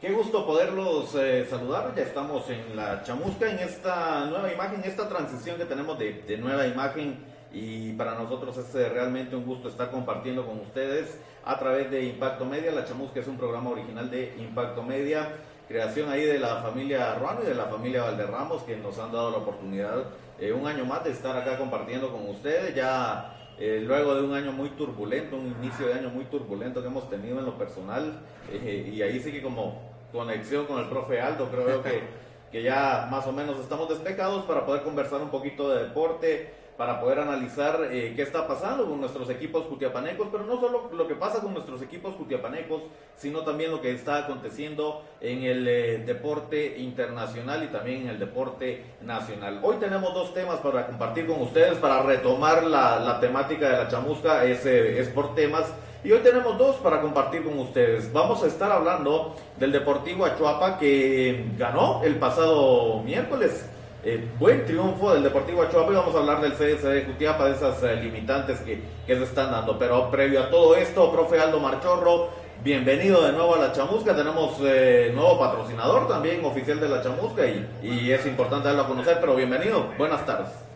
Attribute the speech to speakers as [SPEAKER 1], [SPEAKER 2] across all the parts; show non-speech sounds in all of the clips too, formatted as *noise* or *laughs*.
[SPEAKER 1] Qué gusto poderlos eh, saludar. Ya estamos en la chamusca, en esta nueva imagen, esta transición que tenemos de, nueva imagen. Y para nosotros es eh, realmente un gusto estar compartiendo con ustedes a través de Impacto Media. La chamusca es un programa original de Impacto Media, creación ahí de la familia Ruano y de la familia Valderramos, que nos han dado la oportunidad eh, un año más de estar acá compartiendo con ustedes. Ya luego de un año muy turbulento, un inicio de año muy turbulento que hemos tenido en lo personal, y ahí sí que como conexión con el profe Aldo, creo que, *laughs* que ya más o menos estamos despejados para poder conversar un poquito de deporte, para poder analizar eh, qué está pasando con nuestros equipos cutiapanecos, pero no solo lo que pasa con nuestros equipos cutiapanecos, sino también lo que está aconteciendo en el eh, deporte internacional y también en el deporte nacional. Hoy tenemos dos temas para compartir con ustedes, para retomar la, temática de la chamusca, es, eh, es por temas. Y hoy tenemos dos para compartir con ustedes. Vamos a estar hablando del Deportivo Achuapa que ganó el pasado miércoles eh, buen triunfo del Deportivo Achuapa y vamos a hablar del CDC de Jutiapa, de esas eh, limitantes que, se están dando. Pero previo a todo esto, profe Aldo Marchorro, bienvenido de nuevo a La Chamusca. Tenemos eh, nuevo patrocinador también oficial de La Chamusca y, y es importante darlo a conocer, pero bienvenido. Buenas tardes.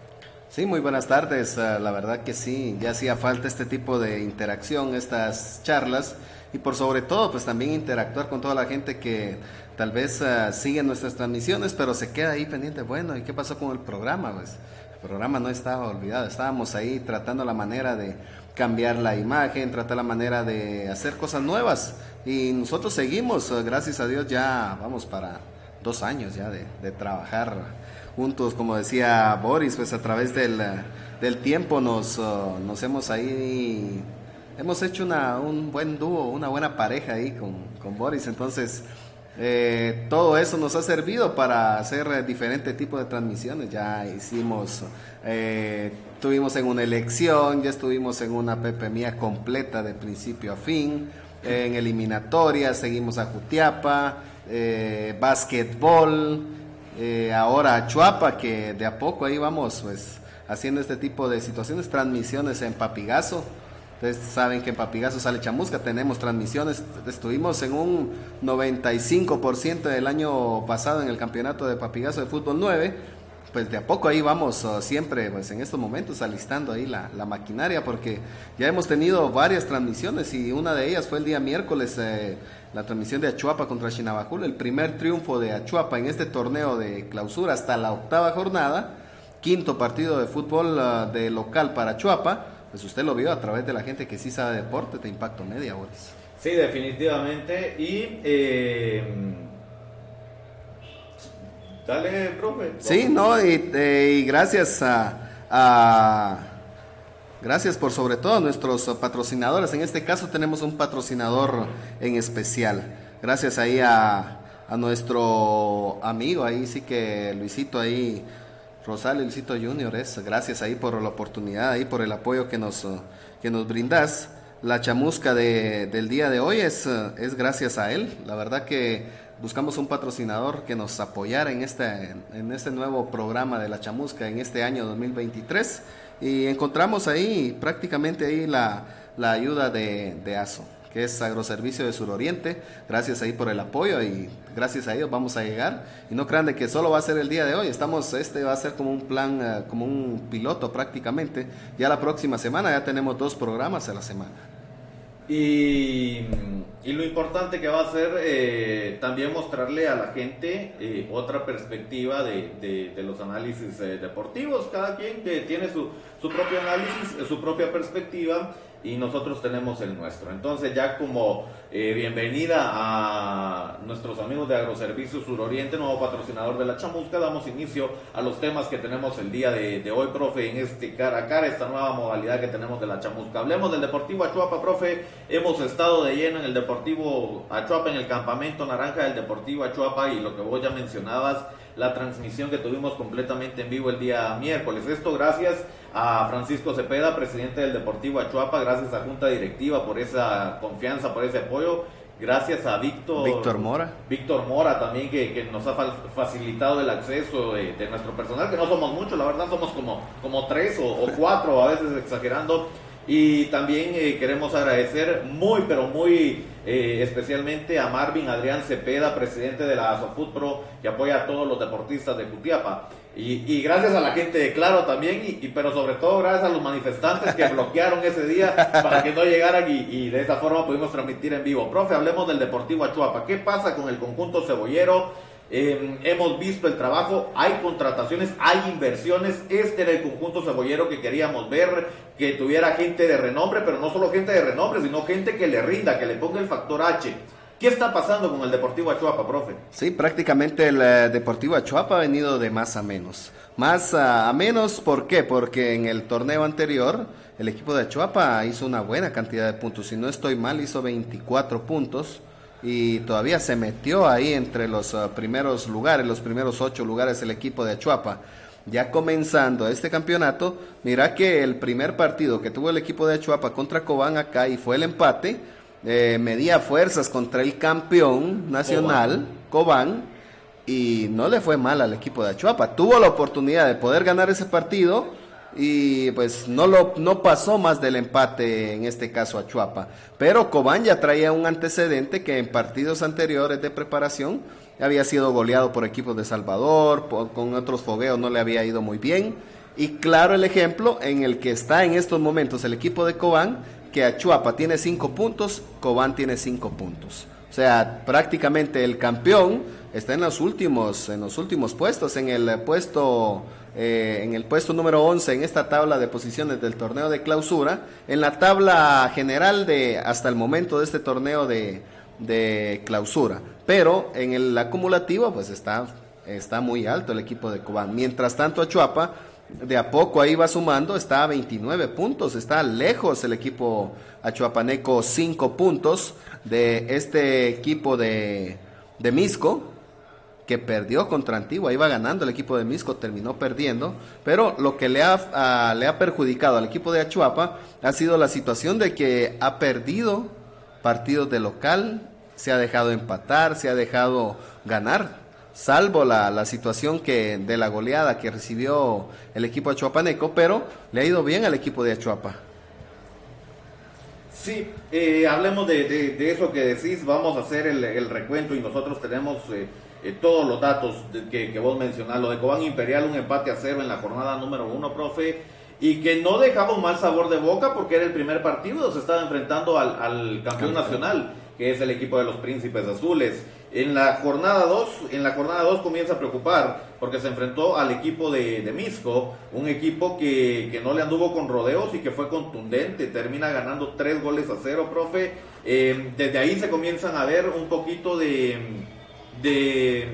[SPEAKER 2] Sí, muy buenas tardes. Ah, la verdad que sí, ya hacía falta este tipo de interacción, estas charlas y por sobre todo pues también interactuar con toda la gente que tal vez uh, sigue nuestras transmisiones, pero se queda ahí pendiente, bueno, ¿y qué pasó con el programa? Pues el programa no estaba olvidado, estábamos ahí tratando la manera de cambiar la imagen, tratar la manera de hacer cosas nuevas y nosotros seguimos, uh, gracias a Dios ya vamos para dos años ya de, trabajar juntos, como decía Boris, pues a través del, del tiempo nos, uh, nos hemos ahí hemos hecho una, un buen dúo, una buena pareja ahí con, con Boris. Entonces, eh, todo eso nos ha servido para hacer diferentes tipos de transmisiones. Ya hicimos, eh, estuvimos en una elección, ya estuvimos en una Pepe Mía completa de principio a fin, en eliminatoria, seguimos a Jutiapa, eh, básquetbol, eh, ahora a Chuapa, que de a poco ahí vamos pues haciendo este tipo de situaciones, transmisiones en Papigazo. Ustedes saben que en Papigazo sale chamusca, tenemos transmisiones, estuvimos en un 95% del año pasado en el campeonato de Papigazo de fútbol 9, pues de a poco ahí vamos uh, siempre, pues en estos momentos alistando ahí la, maquinaria, porque ya hemos tenido varias transmisiones y una de ellas fue el día miércoles, eh, la transmisión de Achuapa contra Chinabajul, el primer triunfo de Achuapa en este torneo de clausura hasta la octava jornada, quinto partido de fútbol uh, de local para Achuapa pues usted lo vio a través de la gente que sí sabe deporte de Impacto Media, Boris.
[SPEAKER 1] Sí, definitivamente. Y. Eh, dale, profe.
[SPEAKER 2] Sí, no, eh, y, gracias a, Gracias por sobre todo a nuestros patrocinadores. En este caso tenemos un patrocinador en especial. Gracias ahí a, nuestro amigo, ahí sí que Luisito ahí Rosario Luisito Junior, es gracias ahí por la oportunidad, ahí por el apoyo que nos, que nos brindas. La chamusca de, del día de hoy es, es gracias a él. La verdad que buscamos un patrocinador que nos apoyara en este, en este nuevo programa de la chamusca en este año 2023 y encontramos ahí prácticamente ahí la, la ayuda de, ASO que es Agroservicio de Suroriente. Gracias ahí por el apoyo y gracias a ellos vamos a llegar. Y no crean de que solo va a ser el día de hoy. Estamos, este va a ser como un plan, eh, como un piloto prácticamente. Ya la próxima semana ya tenemos dos programas a la semana.
[SPEAKER 1] Y, lo importante que va a ser eh, también mostrarle a la gente eh, otra perspectiva de, los análisis deportivos. Cada quien que tiene su, su propio análisis, su propia perspectiva y nosotros tenemos el nuestro. Entonces ya como eh, bienvenida a nuestros amigos de Agroservicios Suroriente, nuevo patrocinador de la Chamusca, damos inicio a los temas que tenemos el día de, hoy, profe, en este cara a cara, esta nueva modalidad que tenemos de la Chamusca. Hablemos del Deportivo Achuapa, profe, hemos estado de lleno en el Deportivo Achuapa, en el campamento naranja del Deportivo Achuapa y lo que vos ya mencionabas, la transmisión que tuvimos completamente en vivo el día miércoles. Esto gracias a Francisco Cepeda, presidente del Deportivo Achuapa, gracias a Junta Directiva por esa confianza, por ese apoyo. Gracias a Víctor,
[SPEAKER 2] Víctor Mora.
[SPEAKER 1] Víctor Mora también que, nos ha facilitado el acceso de, nuestro personal, que no somos muchos, la verdad somos como, como tres o, cuatro, a veces exagerando. Y también eh, queremos agradecer muy, pero muy eh, especialmente a Marvin Adrián Cepeda, presidente de la Pro que apoya a todos los deportistas de Cutiapa. Y, gracias a la gente de Claro también, y, pero sobre todo gracias a los manifestantes que *laughs* bloquearon ese día para que no llegaran y, y, de esa forma pudimos transmitir en vivo. Profe, hablemos del Deportivo Achuapa. ¿Qué pasa con el conjunto cebollero? Eh, hemos visto el trabajo, hay contrataciones, hay inversiones. Este era el conjunto cebollero que queríamos ver, que tuviera gente de renombre, pero no solo gente de renombre, sino gente que le rinda, que le ponga el factor H. ¿Qué está pasando con el Deportivo Achuapa, profe?
[SPEAKER 2] Sí, prácticamente el eh, Deportivo Achuapa ha venido de más a menos. Más a, menos, ¿por qué? Porque en el torneo anterior el equipo de Achuapa hizo una buena cantidad de puntos. Si no estoy mal, hizo 24 puntos y todavía se metió ahí entre los uh, primeros lugares, los primeros ocho lugares el equipo de Achuapa. Ya comenzando este campeonato, mira que el primer partido que tuvo el equipo de Achuapa contra Cobán acá y fue el empate, eh, medía fuerzas contra el campeón nacional, Cobán, y no le fue mal al equipo de Achuapa. Tuvo la oportunidad de poder ganar ese partido, y pues no lo no pasó más del empate en este caso a Chuapa. Pero Cobán ya traía un antecedente que en partidos anteriores de preparación había sido goleado por equipos de Salvador, con otros fogueos no le había ido muy bien. Y claro el ejemplo en el que está en estos momentos el equipo de Cobán, que a Chuapa tiene cinco puntos, Cobán tiene cinco puntos. O sea, prácticamente el campeón está en los últimos, en los últimos puestos, en el puesto eh, en el puesto número 11 en esta tabla de posiciones del torneo de clausura. En la tabla general de hasta el momento de este torneo de, clausura. Pero en el acumulativo pues está, está muy alto el equipo de Cobán. Mientras tanto Achuapa de a poco ahí va sumando, está a 29 puntos, está lejos el equipo achuapaneco 5 puntos de este equipo de, de Misco, que perdió contra Antigua, iba ganando el equipo de Misco, terminó perdiendo, pero lo que le ha, le ha perjudicado al equipo de Achuapa ha sido la situación de que ha perdido partidos de local, se ha dejado empatar, se ha dejado ganar, salvo la, la situación que de la goleada que recibió el equipo achuapaneco, pero le ha ido bien al equipo de Achuapa.
[SPEAKER 1] Sí, eh, hablemos de, de, eso que decís, vamos a hacer el, el recuento y nosotros tenemos... Eh, eh, todos los datos que, que, vos mencionás. Lo de Cobán Imperial, un empate a cero en la jornada número uno, profe. Y que no dejaba un mal sabor de boca porque era el primer partido, se estaba enfrentando al, campeón nacional, que es el equipo de los Príncipes Azules. En la jornada 2, en la jornada 2 comienza a preocupar porque se enfrentó al equipo de, de Misco, un equipo que, que, no le anduvo con rodeos y que fue contundente, termina ganando tres goles a cero, profe. Eh, desde ahí se comienzan a ver un poquito de de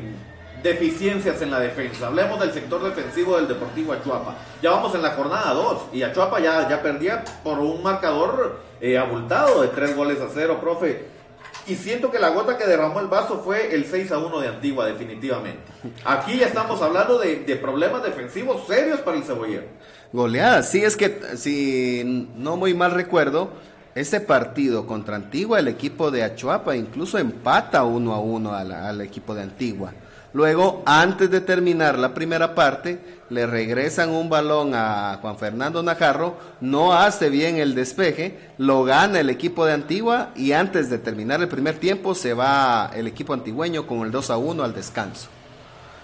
[SPEAKER 1] deficiencias en la defensa. Hablemos del sector defensivo del Deportivo Achuapa. Ya vamos en la jornada 2 y Achuapa ya, ya perdía por un marcador eh, abultado de 3 goles a 0, profe. Y siento que la gota que derramó el vaso fue el 6 a 1 de Antigua, definitivamente. Aquí ya estamos hablando de, de problemas defensivos serios para el cebollero.
[SPEAKER 2] Goleada, sí, es que si no muy mal recuerdo, ese partido contra Antigua, el equipo de Achuapa incluso empata uno a uno al, equipo de Antigua. Luego, antes de terminar la primera parte, le regresan un balón a Juan Fernando Najarro, no hace bien el despeje, lo gana el equipo de Antigua y antes de terminar el primer tiempo se va el equipo antigüeño con el 2 a 1 al descanso.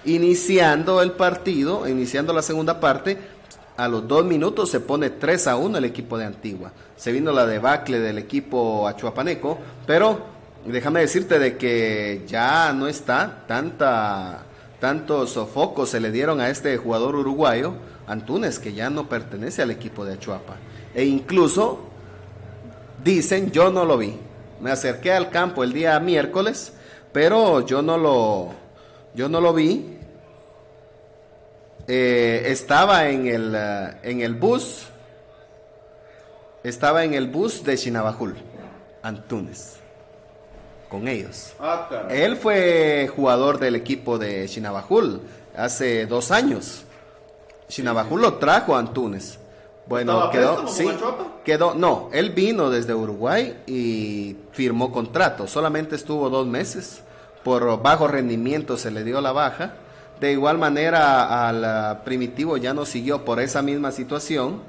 [SPEAKER 2] Iniciando el partido, iniciando la segunda parte, a los dos minutos se pone 3 a 1 el equipo de Antigua. Se vino la debacle del equipo achuapaneco, pero déjame decirte de que ya no está tanta tantos sofocos se le dieron a este jugador uruguayo, Antunes, que ya no pertenece al equipo de Achuapa. E incluso dicen, yo no lo vi. Me acerqué al campo el día miércoles, pero yo no lo, yo no lo vi eh, estaba en el, eh, en el bus, estaba en el bus de Chinabajul, Antunes, con ellos. Ah, Él fue jugador del equipo de Chinabajul hace dos años. Chinabajul lo trajo a Antunes. Bueno, quedó, sí, quedó, no, él vino desde Uruguay y firmó contrato, solamente estuvo dos meses, por bajo rendimiento se le dio la baja de igual manera al primitivo ya no siguió por esa misma situación,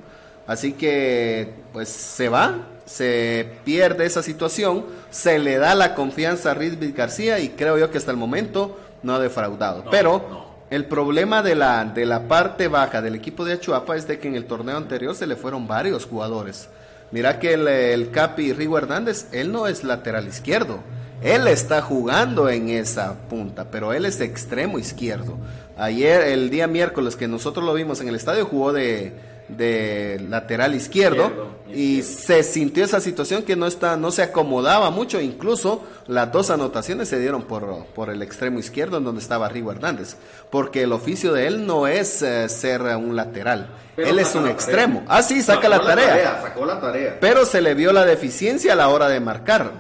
[SPEAKER 2] Así que pues se va, se pierde esa situación, se le da la confianza a Rizvi García y creo yo que hasta el momento no ha defraudado. Pero el problema de la, de la parte baja del equipo de Achuapa es de que en el torneo anterior se le fueron varios jugadores. Mira que el, el Capi Rigo Hernández, él no es lateral izquierdo. Él está jugando en esa punta, pero él es extremo izquierdo. Ayer, el día miércoles que nosotros lo vimos en el estadio, jugó de, de lateral izquierdo, y se sintió esa situación que no está no se acomodaba mucho. Incluso las dos anotaciones se dieron por, por el extremo izquierdo en donde estaba Rigo Hernández porque el oficio de él no es eh, ser un lateral. Él es un extremo. Ah sí saca la, tarea.
[SPEAKER 1] sacó la tarea.
[SPEAKER 2] Pero se le vio la deficiencia a la hora de marcar.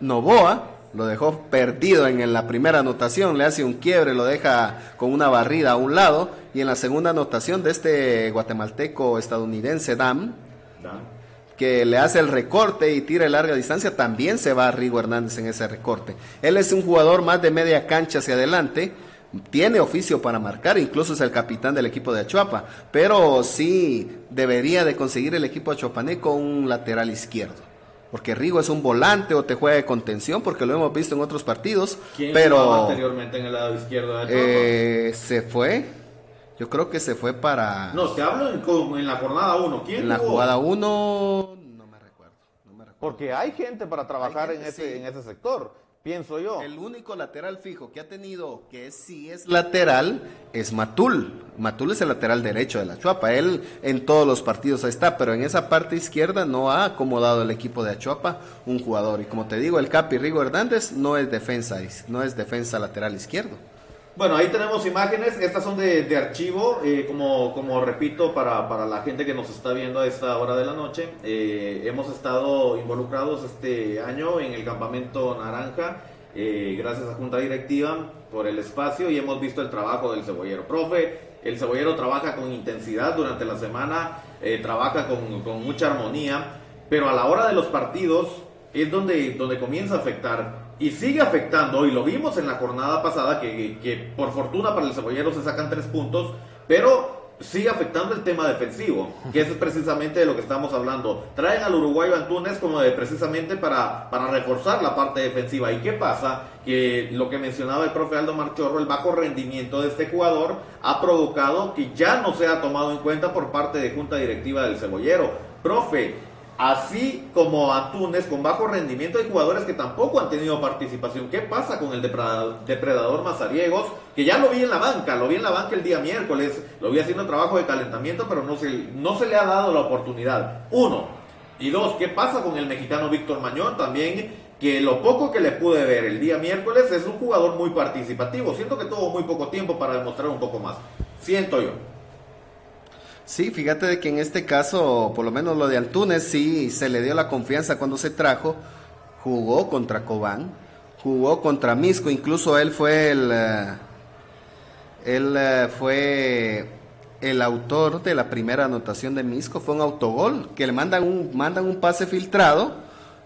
[SPEAKER 2] Novoa lo dejó perdido en la primera anotación, le hace un quiebre, lo deja con una barrida a un lado, y en la segunda anotación de este guatemalteco estadounidense Dam, que le hace el recorte y tira de larga distancia, también se va a Rigo Hernández en ese recorte. Él es un jugador más de media cancha hacia adelante, tiene oficio para marcar, incluso es el capitán del equipo de Achuapa, pero sí debería de conseguir el equipo achuapaneco un lateral izquierdo porque Rigo es un volante o te juega de contención, porque lo hemos visto en otros partidos.
[SPEAKER 1] ¿Quién
[SPEAKER 2] pero
[SPEAKER 1] anteriormente en el lado izquierdo
[SPEAKER 2] de eh, Se fue, yo creo que se fue para...
[SPEAKER 1] No, te hablo en, la jornada 1. ¿Quién
[SPEAKER 2] En la jugada 1, no me recuerdo.
[SPEAKER 1] Porque hay gente para trabajar en, ese, en ese sector pienso yo.
[SPEAKER 2] El único lateral fijo que ha tenido que sí es lateral es Matul. Matul es el lateral derecho de la Chuapa. Él en todos los partidos está, pero en esa parte izquierda no ha acomodado el equipo de Achuapa un jugador. Y como te digo, el Capi Rigo Hernández no es defensa, no es defensa lateral izquierdo.
[SPEAKER 1] Bueno, ahí tenemos imágenes, estas son de, archivo, eh, como, repito, para, la gente que nos está viendo a esta hora de la noche, eh, hemos estado involucrados este año en el campamento Naranja, eh, gracias a Junta Directiva por el espacio y hemos visto el trabajo del cebollero. Profe, el cebollero trabaja con intensidad durante la semana, trabaja con, con mucha armonía, pero a la hora de los partidos es donde comienza a afectar y sigue afectando, y lo vimos en la jornada pasada, que, que, por fortuna para el cebollero se sacan tres puntos, pero sigue afectando el tema defensivo, que es precisamente de lo que estamos hablando. Traen al uruguayo Antunes como de precisamente para, para reforzar la parte defensiva. ¿Y qué pasa? Que lo que mencionaba el profe Aldo Marchorro, el bajo rendimiento de este jugador ha provocado que ya no sea tomado en cuenta por parte de Junta Directiva del Cebollero. Profe, Así como Antunes con bajo rendimiento hay jugadores que tampoco han tenido participación. ¿Qué pasa con el depredador, Mazariegos? Que ya lo vi en la banca, lo vi en la banca el día miércoles, lo vi haciendo trabajo de calentamiento, pero no se, no se le ha dado la oportunidad. Uno. Y dos, ¿qué pasa con el mexicano Víctor Mañón? También que lo poco que le pude ver el día miércoles es un jugador muy participativo. Siento que tuvo muy poco tiempo para demostrar un poco más. Siento yo.
[SPEAKER 2] Sí, fíjate de que en este caso, por lo menos lo de Antunes, sí se le dio la confianza cuando se trajo, jugó contra Cobán, jugó contra Misco, incluso él fue el, eh, eh, fue el autor de la primera anotación de Misco, fue un autogol, que le mandan un, mandan un pase filtrado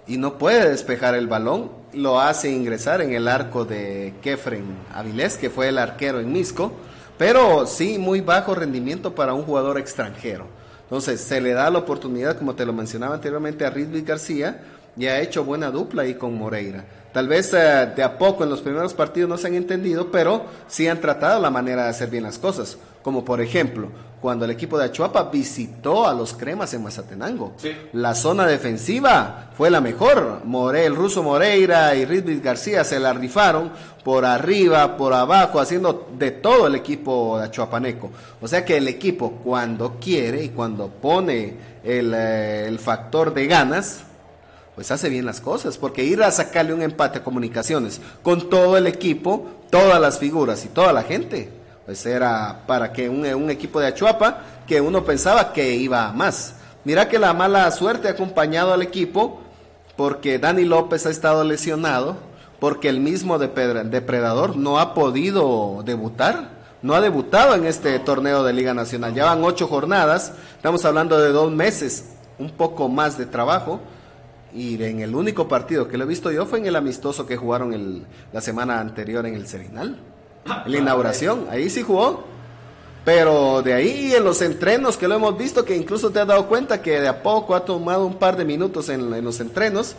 [SPEAKER 2] y no puede despejar el balón, lo hace ingresar en el arco de Kefren Avilés, que fue el arquero en Misco, pero sí, muy bajo rendimiento para un jugador extranjero. Entonces, se le da la oportunidad, como te lo mencionaba anteriormente, a Ridley García y ha hecho buena dupla ahí con Moreira. Tal vez eh, de a poco en los primeros partidos no se han entendido, pero sí han tratado la manera de hacer bien las cosas. Como por ejemplo, cuando el equipo de Achuapa visitó a los cremas en Mazatenango. La zona defensiva fue la mejor. More, el ruso Moreira y Ridley García se la rifaron por arriba, por abajo, haciendo de todo el equipo de Achuapaneco. O sea que el equipo cuando quiere y cuando pone el, eh, el factor de ganas, pues hace bien las cosas, porque ir a sacarle un empate a comunicaciones con todo el equipo, todas las figuras y toda la gente, pues era para que un, equipo de Achuapa que uno pensaba que iba más. Mira que la mala suerte ha acompañado al equipo porque Dani López ha estado lesionado, porque el mismo depredador no ha podido debutar no ha debutado en este torneo de Liga Nacional. Ya van ocho jornadas, estamos hablando de dos meses, un poco más de trabajo. Y en el único partido que lo he visto yo fue en el amistoso que jugaron la semana anterior en el Serinal. La inauguración, ahí sí jugó. Pero de ahí en los entrenos que lo hemos visto, que incluso te has dado cuenta que de a poco ha tomado un par de minutos en, en los entrenos,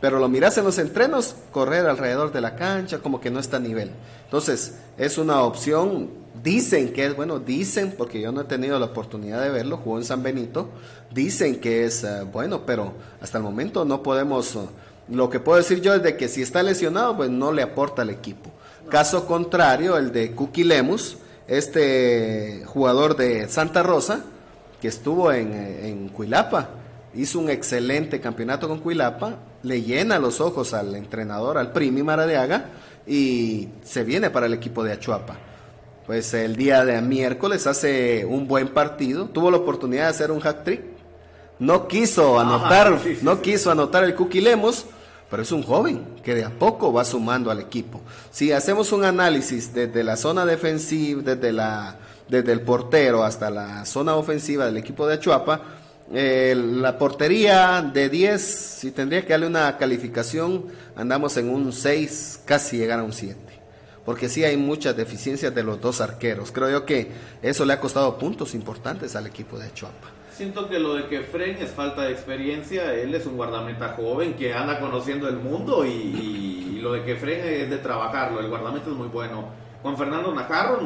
[SPEAKER 2] pero lo miras en los entrenos, correr alrededor de la cancha, como que no está a nivel. Entonces, es una opción, dicen que es, bueno, dicen, porque yo no he tenido la oportunidad de verlo, jugó en San Benito, dicen que es uh, bueno, pero hasta el momento no podemos, uh, lo que puedo decir yo es de que si está lesionado, pues no le aporta al equipo. Caso contrario, el de Cookie Lemus, este jugador de Santa Rosa, que estuvo en, en Cuilapa, hizo un excelente campeonato con Cuilapa, le llena los ojos al entrenador, al Primi Maradiaga, y se viene para el equipo de Achuapa. Pues el día de miércoles hace un buen partido, tuvo la oportunidad de hacer un hat trick, no quiso anotar, Ajá, sí, sí, no sí. quiso anotar el Cookie Lemos, pero es un joven que de a poco va sumando al equipo. Si hacemos un análisis desde la zona defensiva, desde la desde el portero hasta la zona ofensiva del equipo de Achuapa, eh, la portería de 10, si tendría que darle una calificación, andamos en un 6, casi llegar a un 7. Porque sí hay muchas deficiencias de los dos arqueros. Creo yo que eso le ha costado puntos importantes al equipo de Chuapa.
[SPEAKER 1] Siento que lo de que Fren es falta de experiencia. Él es un guardameta joven que anda conociendo el mundo y, y, lo de que Fren es de trabajarlo. El guardameta es muy bueno. Juan Fernando Najarro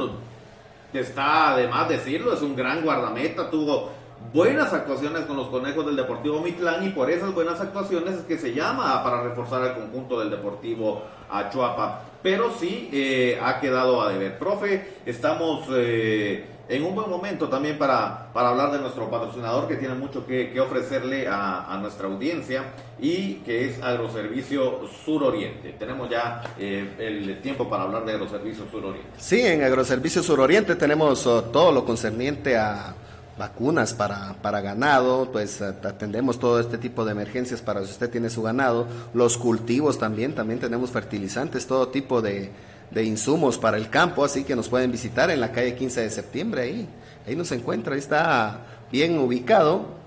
[SPEAKER 1] está de más decirlo, es un gran guardameta. Tuvo buenas actuaciones con los conejos del Deportivo Mitlán y por esas buenas actuaciones es que se llama para reforzar al conjunto del Deportivo Achuapa. Pero sí eh, ha quedado a deber. Profe, estamos eh, en un buen momento también para, para hablar de nuestro patrocinador que tiene mucho que, ofrecerle a, nuestra audiencia y que es Agroservicio Suroriente. Tenemos ya eh, el tiempo para hablar de Agroservicio Suroriente.
[SPEAKER 2] Sí, en Agroservicio Suroriente tenemos uh, todo lo concerniente a vacunas para, para ganado, pues atendemos todo este tipo de emergencias para si usted tiene su ganado, los cultivos también, también tenemos fertilizantes, todo tipo de, de insumos para el campo, así que nos pueden visitar en la calle 15 de septiembre, ahí, ahí nos encuentra, ahí está bien ubicado,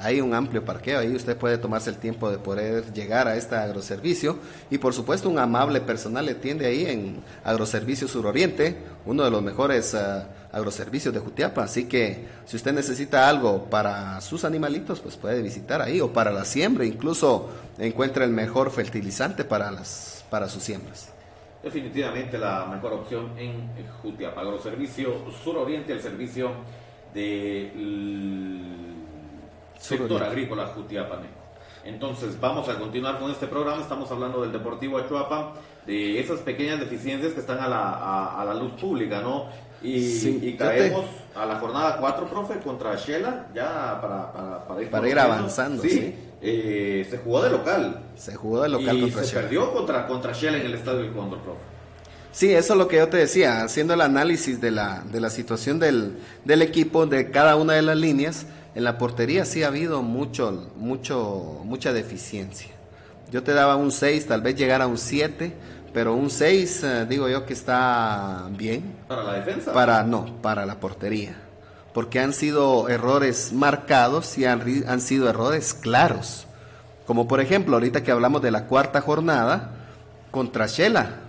[SPEAKER 2] hay un amplio parqueo, ahí usted puede tomarse el tiempo de poder llegar a este agroservicio y por supuesto un amable personal le atiende ahí en Agroservicio Suroriente, uno de los mejores uh, agroservicios de Jutiapa, así que si usted necesita algo para sus animalitos, pues puede visitar ahí o para la siembra, incluso encuentra el mejor fertilizante para, las, para sus siembras.
[SPEAKER 1] Definitivamente la mejor opción en Jutiapa, Agroservicio Suroriente, el servicio de sector agrícola Jutiapaneco. Entonces, vamos a continuar con este programa. Estamos hablando del Deportivo Achuapa, de esas pequeñas deficiencias que están a la, a, a la luz pública, ¿no? Y, sí, y caemos te... a la jornada 4, profe, contra Shela, ya para, para, para
[SPEAKER 2] ir, para ir avanzando.
[SPEAKER 1] Sí, sí. Eh, se jugó de local.
[SPEAKER 2] Se jugó de local
[SPEAKER 1] y
[SPEAKER 2] contra
[SPEAKER 1] se perdió contra, contra Shela en el Estadio del Cóndor, profe.
[SPEAKER 2] Sí, eso es lo que yo te decía, haciendo el análisis de la, de la situación del, del equipo, de cada una de las líneas en la portería sí ha habido mucho, mucho, mucha deficiencia. Yo te daba un 6, tal vez llegar a un 7, pero un 6 eh, digo yo que está bien.
[SPEAKER 1] ¿Para la defensa?
[SPEAKER 2] Para, no, para la portería. Porque han sido errores marcados y han, han sido errores claros. Como por ejemplo, ahorita que hablamos de la cuarta jornada, contra Shela.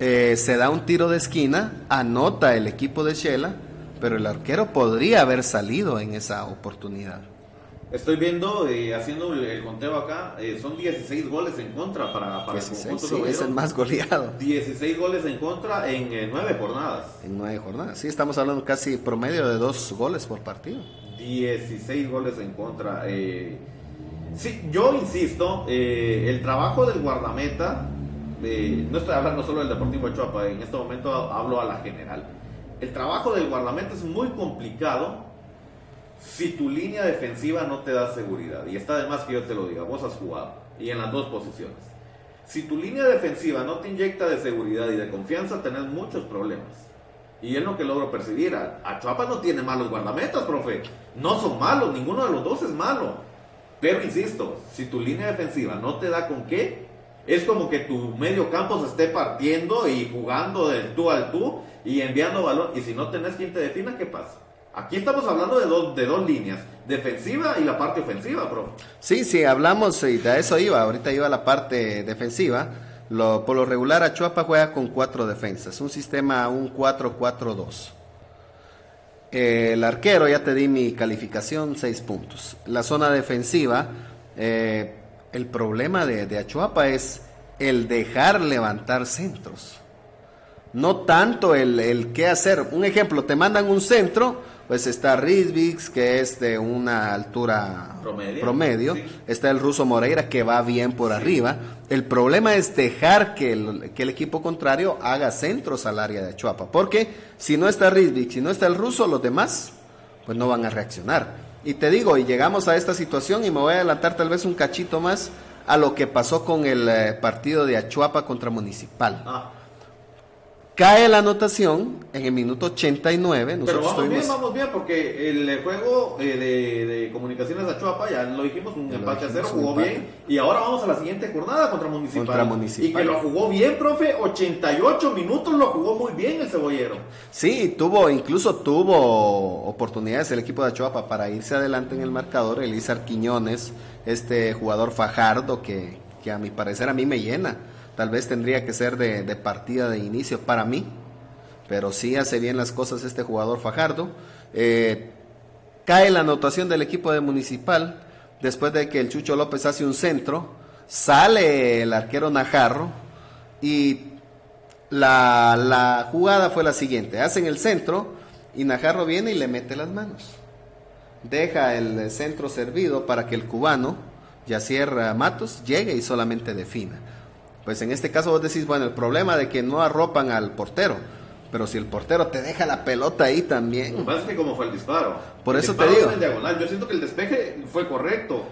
[SPEAKER 2] Eh, se da un tiro de esquina, anota el equipo de Shela pero el arquero podría haber salido en esa oportunidad.
[SPEAKER 1] Estoy viendo, eh, haciendo el, conteo acá, eh, son 16 goles en contra para, para
[SPEAKER 2] 16, el conjunto sí, es el más goleado.
[SPEAKER 1] 16 goles en contra en eh, 9 jornadas.
[SPEAKER 2] En 9 jornadas, sí, estamos hablando casi promedio de 2 goles por partido.
[SPEAKER 1] 16 goles en contra. Eh, sí, yo insisto, eh, el trabajo del guardameta, no estoy hablando solo del Deportivo de Chuapa, en este momento hablo a la general el trabajo del guardameta es muy complicado si tu línea defensiva no te da seguridad. Y está de más que yo te lo diga, vos has jugado y en las dos posiciones. Si tu línea defensiva no te inyecta de seguridad y de confianza, tenés muchos problemas. Y es lo que logro percibir. Achuapa no tiene malos guardametas, profe. No son malos, ninguno de los dos es malo. Pero insisto, si tu línea defensiva no te da con qué, es como que tu medio campo se esté partiendo y jugando del tú al tú y enviando balón. Y si no tenés quien te defina, ¿qué pasa? Aquí estamos hablando de dos, de dos líneas, defensiva y la parte ofensiva, bro.
[SPEAKER 2] Sí, sí, hablamos y de eso iba. Ahorita iba la parte defensiva. Por lo regular, Achuapa juega con cuatro defensas, un sistema, un 4-4-2. Eh, el arquero, ya te di mi calificación, seis puntos. La zona defensiva, eh, el problema de, de Achuapa es el dejar levantar centros. No tanto el, el qué hacer. Un ejemplo, te mandan un centro, pues está Rizvix, que es de una altura promedio, está el ruso Moreira, que va bien por arriba. El problema es dejar que el, que el, equipo contrario haga centros al área de Chuapa, porque si no está Rizvix, si no está el ruso, los demás, pues no van a reaccionar. Y te digo, y llegamos a esta situación, y me voy a adelantar tal vez un cachito más a lo que pasó con el eh, partido de Achuapa contra Municipal. Ah. Cae la anotación en el minuto 89.
[SPEAKER 1] Pero vamos bien, vamos bien, porque el juego eh, de, de, Comunicaciones Achuapa, ya lo dijimos, un empate a cero, jugó bien. Y ahora vamos a la siguiente jornada contra Municipal. contra Municipal. Y que lo jugó bien, profe, 88 minutos lo jugó muy bien el cebollero.
[SPEAKER 2] Sí, tuvo, incluso tuvo oportunidades el equipo de Achuapa para irse adelante en el marcador. Elizar Quiñones, este jugador fajardo que, que a mi parecer a mí me llena Tal vez tendría que ser de, partida de inicio para mí, pero sí hace bien las cosas este jugador Fajardo. Eh, cae la anotación del equipo de Municipal después de que el Chucho López hace un centro, sale el arquero Najarro y la, la jugada fue la siguiente, hacen el centro y Najarro viene y le mete las manos. Deja el centro servido para que el cubano, Yacier Matos, llegue y solamente defina. Pues en este caso vos decís, bueno, el problema de que no arropan al portero. Pero si el portero te deja la pelota ahí también.
[SPEAKER 1] Lo que pasa es que como fue el disparo.
[SPEAKER 2] Por eso te digo.
[SPEAKER 1] Yo siento que el despeje fue correcto.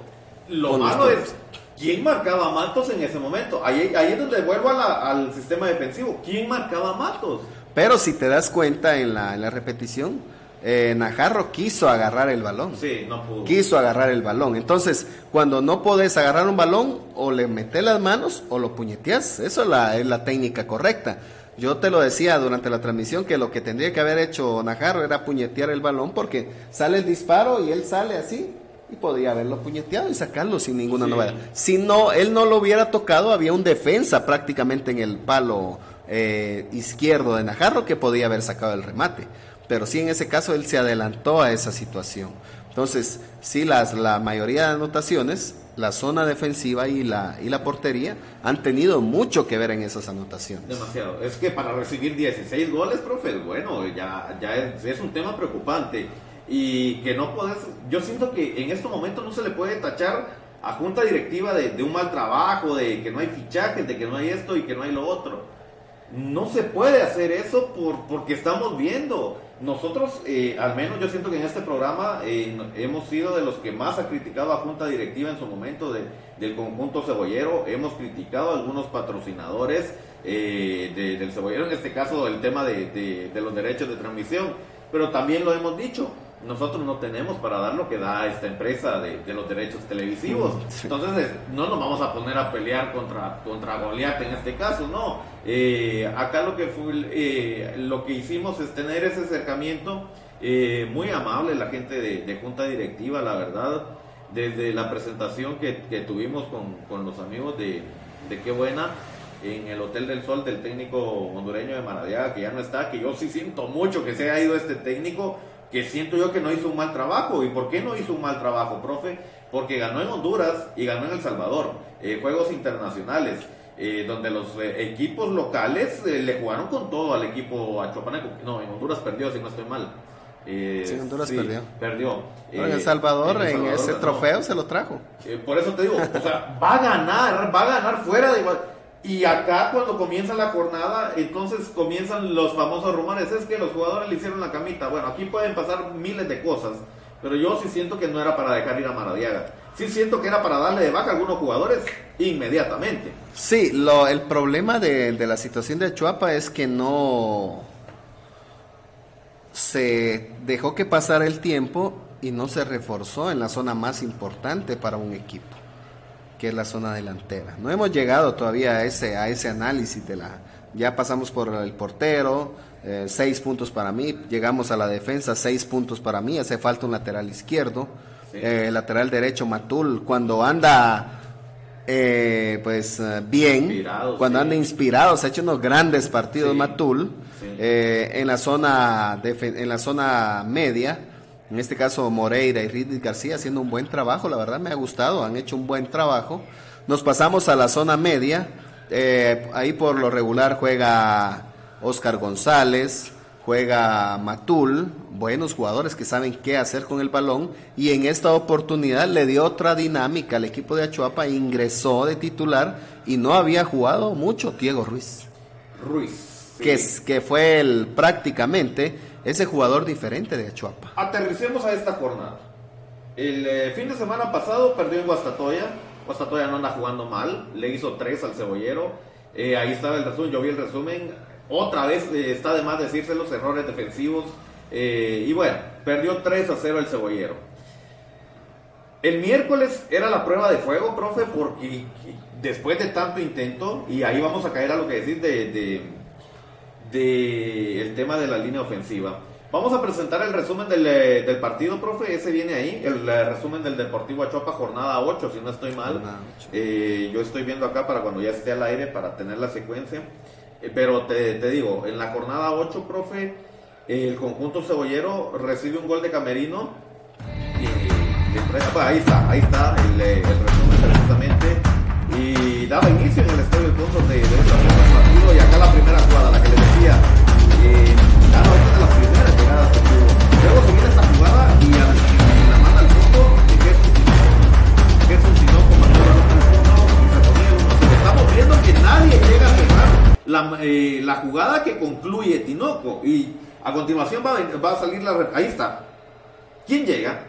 [SPEAKER 1] Lo malo es quién marcaba a Matos en ese momento. Ahí, ahí es donde vuelvo al sistema defensivo. ¿Quién marcaba a Matos?
[SPEAKER 2] Pero si te das cuenta en la, en la repetición, eh, Najarro quiso agarrar el balón.
[SPEAKER 1] Sí, no pudo.
[SPEAKER 2] Quiso agarrar el balón. Entonces, cuando no podés agarrar un balón, o le metes las manos o lo puñeteas. Eso es la, es la técnica correcta. Yo te lo decía durante la transmisión que lo que tendría que haber hecho Najarro era puñetear el balón porque sale el disparo y él sale así y podría haberlo puñeteado y sacarlo sin ninguna novedad. Si no, él no lo hubiera tocado, había un defensa prácticamente en el palo eh, izquierdo de Najarro que podía haber sacado el remate pero sí en ese caso él se adelantó a esa situación. Entonces, sí, las, la mayoría de anotaciones, la zona defensiva y la, y la portería han tenido mucho que ver en esas anotaciones.
[SPEAKER 1] Demasiado. Es que para recibir 16 goles, profe, bueno, ya, ya es, un tema preocupante. Y que no puedes, yo siento que en este momento no se le puede tachar a junta directiva de, de un mal trabajo, de que no hay fichajes, de que no hay esto y que no hay lo otro no se puede hacer eso por, porque estamos viendo. Nosotros, eh, al menos yo siento que en este programa eh, hemos sido de los que más ha criticado a Junta Directiva en su momento de, del conjunto cebollero. Hemos criticado a algunos patrocinadores eh, del cebollero, en este caso el tema de los derechos de transmisión. Pero también lo hemos dicho, nosotros no tenemos para dar lo que da esta empresa de, los derechos televisivos. Entonces, no nos vamos a poner a pelear contra, contra Goliat en este caso, no. Eh, acá lo que, fue, eh, lo que hicimos es tener ese acercamiento eh, muy amable, la gente de, Junta Directiva, la verdad, desde la presentación que, tuvimos con, los amigos de, de Qué Buena en el Hotel del Sol del técnico hondureño de Maradiaga, que ya no está, que yo sí siento mucho que se ha ido este técnico, que siento yo que no hizo un mal trabajo. ¿Y por qué no hizo un mal trabajo, profe? Porque ganó en Honduras y ganó en El Salvador, eh, juegos internacionales. Eh, donde los eh, equipos locales le jugaron con todo al equipo achuapaneco. No, en Honduras perdió, si no estoy mal.
[SPEAKER 2] sí, en Honduras perdió.
[SPEAKER 1] Perdió.
[SPEAKER 2] en, el Salvador, en, ese trofeo se lo trajo.
[SPEAKER 1] por eso te digo, o sea, va a ganar, va a ganar fuera de igual. Y acá cuando comienza la jornada, entonces comienzan los famosos rumores, es que los jugadores le hicieron la camita. Bueno, aquí pueden pasar miles de cosas, pero yo sí siento que no era para dejar ir a Maradiaga. Sí siento que era para darle de baja a algunos jugadores inmediatamente.
[SPEAKER 2] Sí, lo, el problema de, de la situación de Chuapa es que no se dejó que pasara el tiempo y no se reforzó en la zona más importante para un equipo que es la zona delantera. No hemos llegado todavía a ese, a ese análisis de la... Ya pasamos por el portero, eh, seis puntos para mí, llegamos a la defensa, seis puntos para mí, hace falta un lateral izquierdo, eh, lateral derecho Matul, cuando anda eh, pues bien, cuando anda inspirado, se ha hecho unos grandes partidos Matul, eh, en, la zona en la zona media. En este caso Moreira y Ridley García haciendo un buen trabajo, la verdad me ha gustado, han hecho un buen trabajo. Nos pasamos a la zona media, eh, ahí por lo regular juega Oscar González, juega Matul, buenos jugadores que saben qué hacer con el balón y en esta oportunidad le dio otra dinámica al equipo de Achuapa, ingresó de titular y no había jugado mucho Diego Ruiz.
[SPEAKER 1] Ruiz.
[SPEAKER 2] Que, es, que fue el, prácticamente ese jugador diferente de Achuapa.
[SPEAKER 1] Aterricemos a esta jornada. El eh, fin de semana pasado perdió en Guastatoya. Guastatoya no anda jugando mal, le hizo tres al cebollero. Eh, ahí estaba el resumen, yo vi el resumen otra vez eh, está de más decirse los errores defensivos. Y bueno, perdió 3 a 0 el cebollero. El miércoles era la prueba de fuego, profe, porque después de tanto intento, y ahí vamos a caer a lo que decís de, de, el tema de la línea ofensiva. Vamos a presentar el resumen del, eh, del, partido, profe. Ese viene ahí, el, resumen del Deportivo Achopa, jornada 8, si no estoy mal. yo estoy viendo acá para cuando ya esté al aire para tener la secuencia. Eh, pero te, te, digo, en la jornada 8, profe, el conjunto cebollero recibe un gol de Camerino. Y, pues, ahí está, ahí está el, el, resumen precisamente. Y daba inicio en el estadio de puntos de, de esta del partido. Y acá la primera jugada, la. Eh, ah, no, esta de las primeras llegadas que tuvo. Luego se viene esta jugada y, a, la manda al es un que es un tinoco, mandó al punto y se ponía el 1 Estamos viendo que nadie llega a cerrar la, eh, la jugada que concluye Tinoco. Y a continuación va, va a salir la... Ahí está. ¿Quién llega?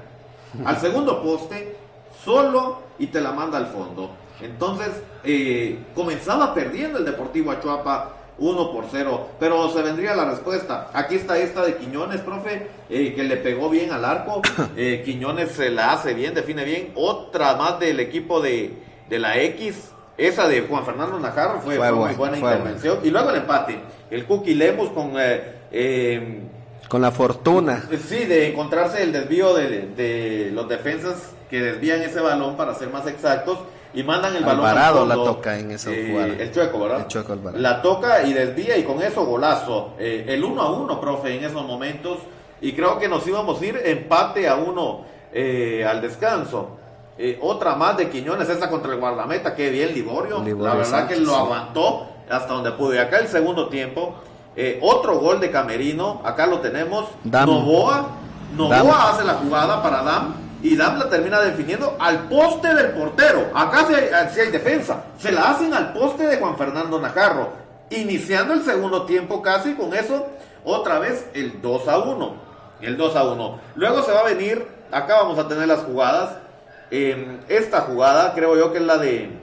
[SPEAKER 1] Al *laughs* segundo poste, solo y te la manda al fondo. Entonces, eh, comenzaba perdiendo el Deportivo Achuapa 1 por 0, pero se vendría la respuesta. Aquí está esta de Quiñones, profe, eh, que le pegó bien al arco. *laughs* Quiñones se la hace bien, define bien. Otra más del equipo de, de la X, esa de Juan Fernando Najarro fue, muy buena intervención. Y luego el empate. El Cookie Lemus con... Eh,
[SPEAKER 2] eh, con la fortuna.
[SPEAKER 1] Sí, de encontrarse el desvío de, los defensas que desvían ese balón, para ser más exactos, y mandan el balón.
[SPEAKER 2] Alvarado la toca en esa
[SPEAKER 1] eh, jugada. El Chueco, ¿verdad? El Chueco La toca y desvía y con eso golazo. el uno a uno, profe, en esos momentos. Y creo que nos íbamos a ir empate a uno al descanso. Eh, otra más de Quiñones, esa contra el guardameta, que bien Liborio. la verdad que lo aguantó hasta donde pudo. Y acá el segundo tiempo, eh, otro gol de Camerino, acá lo tenemos. Novoa, Novoa hace la jugada para Dam y Dam la termina definiendo al poste del portero. Acá sí hay, defensa. Se la hacen al poste de Juan Fernando Najarro. Iniciando el segundo tiempo casi con eso, otra vez el 2 a 1. El 2 a 1. Luego se va a venir, acá vamos a tener las jugadas esta jugada creo yo que es la de...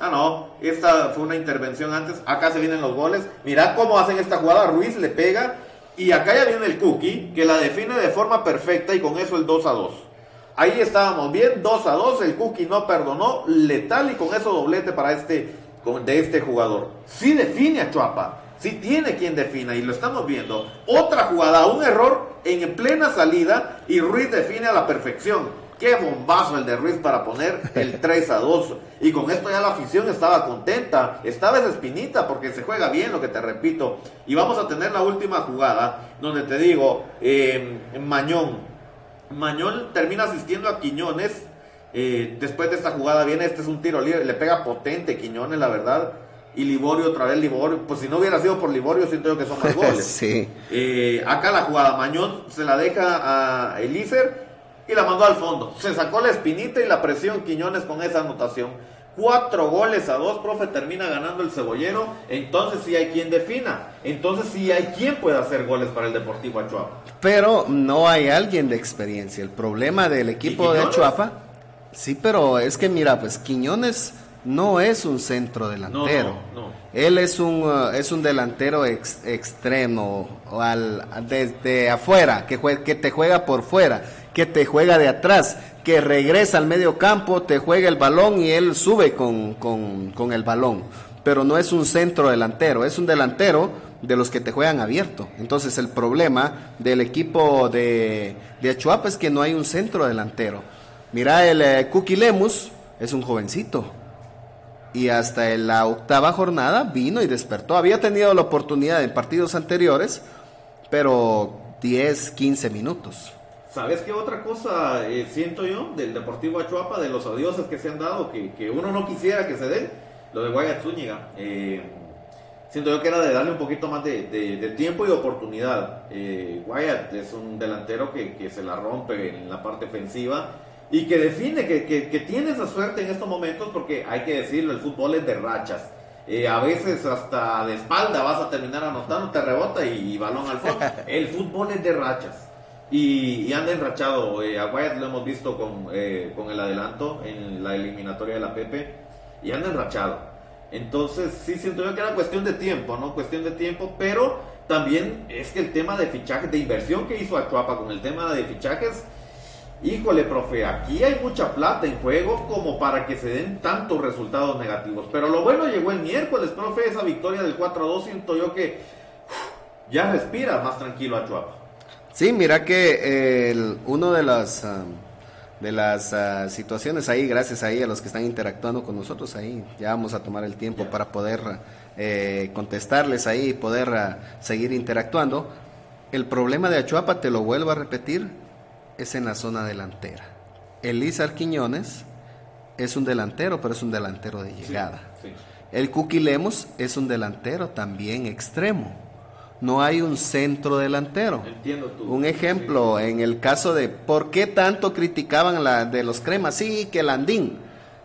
[SPEAKER 1] Ah, no, esta fue una intervención antes. Acá se vienen los goles. Mirad cómo hacen esta jugada. Ruiz le pega. Y acá ya viene el Cookie, que la define de forma perfecta y con eso el 2 a 2. Ahí estábamos bien, 2 a 2. El Cookie no perdonó. Letal y con eso doblete para este, de este jugador. Sí define a Chuapa. Sí tiene quien defina y lo estamos viendo. Otra jugada, un error en plena salida y Ruiz define a la perfección. Qué bombazo el de Ruiz para poner el *laughs* 3 a 2. Y con esto ya la afición estaba contenta. Estaba esa espinita porque se juega bien, lo que te repito. Y vamos a tener la última jugada donde te digo, eh, Mañón. Mañón termina asistiendo a Quiñones. Eh, después de esta jugada viene, este es un tiro libre, le pega potente Quiñones, la verdad. Y Liborio, otra vez Liborio. Pues si no hubiera sido por Liborio, siento yo que son más *laughs* goles.
[SPEAKER 2] sí.
[SPEAKER 1] Eh, acá la jugada, Mañón se la deja a Elícer y la mandó al fondo. Se sacó la espinita y la presión Quiñones con esa anotación. Cuatro goles a dos, profe, termina ganando el cebollero. Entonces sí hay quien defina. Entonces sí hay quien pueda hacer goles para el Deportivo Achuapa.
[SPEAKER 2] Pero no hay alguien de experiencia. El problema del equipo de Achuapa, sí, pero es que mira, pues Quiñones no es un centro delantero. No, Él es un, uh, es un delantero extremo, al, desde afuera, que, que te juega por fuera que te juega de atrás, que regresa al medio campo, te juega el balón y él sube con, con, el balón. Pero no es un centro delantero, es un delantero de los que te juegan abierto. Entonces el problema del equipo de, de es que no hay un centro delantero. Mira, el eh, Lemus es un jovencito. y hasta en la octava jornada vino y despertó. Había tenido la oportunidad en partidos anteriores, pero 10, 15 minutos.
[SPEAKER 1] ¿Sabes qué otra cosa eh, siento yo del Deportivo Achuapa, de los adioses que se han dado, que, uno no quisiera que se den? Lo de Guayat Zúñiga. Eh, siento yo que era de darle un poquito más de, tiempo y oportunidad. Eh, Wyatt es un delantero que, se la rompe en la parte ofensiva y que define, que, tiene esa suerte en estos momentos porque hay que decirlo, el fútbol es de rachas. Eh, a veces hasta de espalda vas a terminar anotando, te rebota y, balón al fondo. *laughs* El fútbol es de rachas. Y, anda enrachado. Eh, a Wyatt lo hemos visto con, eh, con el adelanto en la eliminatoria de la Pepe. Y anda enrachado. Entonces, sí siento yo que era cuestión de tiempo, ¿no? Cuestión de tiempo, pero también es que el tema de fichajes, de inversión que hizo Achuapa con el tema de fichajes, híjole, profe, aquí hay mucha plata en juego como para que se den tantos resultados negativos. Pero lo bueno llegó el miércoles, profe, esa victoria del 4-2, siento yo que ya respira más tranquilo Achuapa.
[SPEAKER 2] Sí, mira que el, uno de las... Ah, de las ah, situaciones ahí, gracias ahí a los que están interactuando con nosotros ahí. Ya vamos a tomar el tiempo para poder eh, contestarles ahí y poder ah, seguir interactuando. El problema de Achuapa, te lo vuelvo a repetir, es en la zona delantera. Elizar Quiñones es un delantero, pero es un delantero de llegada. El Cuqui Lemos es un delantero también extremo no hay un centro delantero.
[SPEAKER 1] Entiendo tú.
[SPEAKER 2] Un ejemplo, en el caso de por qué tanto criticaban la de los cremas, sí, que Landín.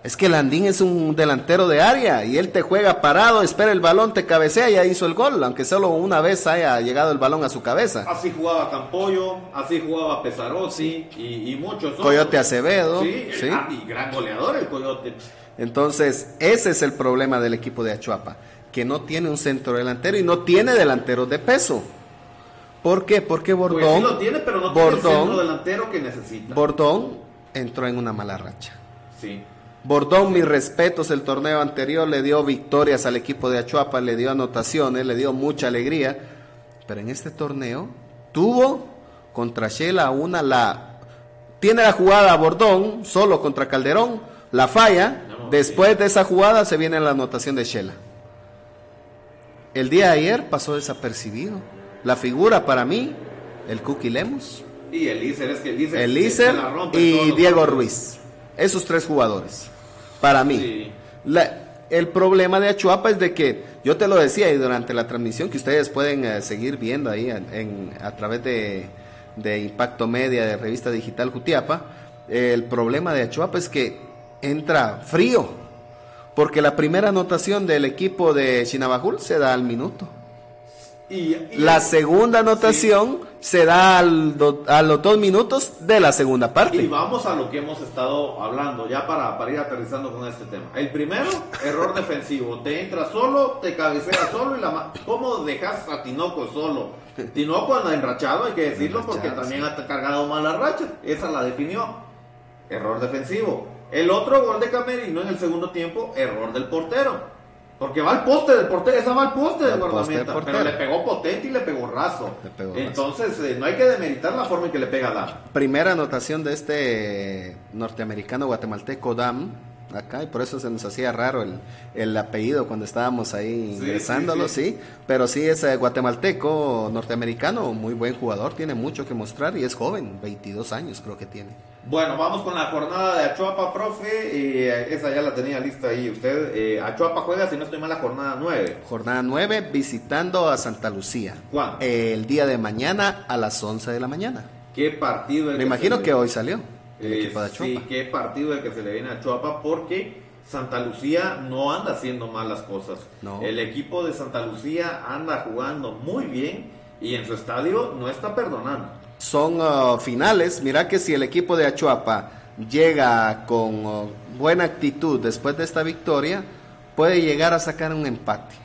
[SPEAKER 2] Es que Landín es un delantero de área y él te juega parado, espera el balón, te cabecea y ya hizo el gol, aunque solo una vez haya llegado el balón a su cabeza.
[SPEAKER 1] Así jugaba Campollo, así jugaba Pesarossi y, muchos otros.
[SPEAKER 2] Coyote Acevedo.
[SPEAKER 1] Sí, ¿sí? y gran goleador el Coyote.
[SPEAKER 2] Entonces, ese es el problema del equipo de Achuapa que no tiene un centro delantero y no tiene delanteros de peso. ¿Por qué? Porque pues Bordón.
[SPEAKER 1] lo tiene, pero no tiene el centro delantero que necesita.
[SPEAKER 2] Bordón entró en una mala racha.
[SPEAKER 1] Sí.
[SPEAKER 2] Bordón, mis respetos, el torneo anterior le dio victorias al equipo de Achuapa, le dio anotaciones, le dio mucha alegría. Pero en este torneo tuvo contra Shela una la. Tiene la jugada Bordón, solo contra Calderón, la falla. Después de esa jugada se viene la anotación de Shela. El día de ayer pasó desapercibido. La figura para mí, el Cookie Lemos.
[SPEAKER 1] Y el Iser, es que
[SPEAKER 2] el Iser, y Diego Ruiz. Esos tres jugadores. Para mí. el problema de Achuapa es de que, yo te lo decía y durante la transmisión que ustedes pueden eh, seguir viendo ahí a través de, de Impacto Media, de Revista Digital Jutiapa, el problema de Achuapa es que entra frío porque la primera anotación del equipo de Chinabajul se da al minuto. Y, la segunda anotación se da al a los dos minutos de la segunda parte.
[SPEAKER 1] Y vamos a lo que hemos estado hablando, ya para, para ir aterrizando con este tema. El primero, error *laughs* defensivo. Te entra solo, te cabecea solo y la ¿Cómo dejas a Tinoco solo? Tinoco anda enrachado, hay que decirlo, porque también ha cargado malas rachas. Esa la definió. Error defensivo. El otro gol de Camerino en el segundo tiempo, error del portero. Porque va al poste del portero, esa va al poste del guardameta, pero le pegó potente y le pegó raso. Entonces, eh, no hay que demeritar la forma en que le pega la
[SPEAKER 2] Primera anotación de este norteamericano guatemalteco Dam, acá, y por eso se nos hacía raro el, apellido cuando estábamos ahí ingresándolo, sí, Pero sí es eh, guatemalteco, norteamericano, muy buen jugador, tiene mucho que mostrar y es joven, 22 años creo que tiene.
[SPEAKER 1] Bueno, vamos con la jornada de Achuapa, profe. Eh, esa ya la tenía lista ahí usted. Eh, Achuapa juega, si no estoy mal, la jornada 9.
[SPEAKER 2] Jornada 9, visitando a Santa Lucía.
[SPEAKER 1] ¿Cuándo?
[SPEAKER 2] el día de mañana a las 11 de la mañana.
[SPEAKER 1] ¿Qué partido?
[SPEAKER 2] Me imagino que hoy salió.
[SPEAKER 1] El equipo de Achuapa. Sí, qué partido el que se le viene a Achuapa porque Santa Lucía no anda haciendo malas cosas. No. El equipo de Santa Lucía anda jugando muy bien y en su estadio no está perdonando
[SPEAKER 2] son uh, finales. Mira que si el equipo de Achuapa llega con uh, buena actitud después de esta victoria, puede llegar a sacar un empate.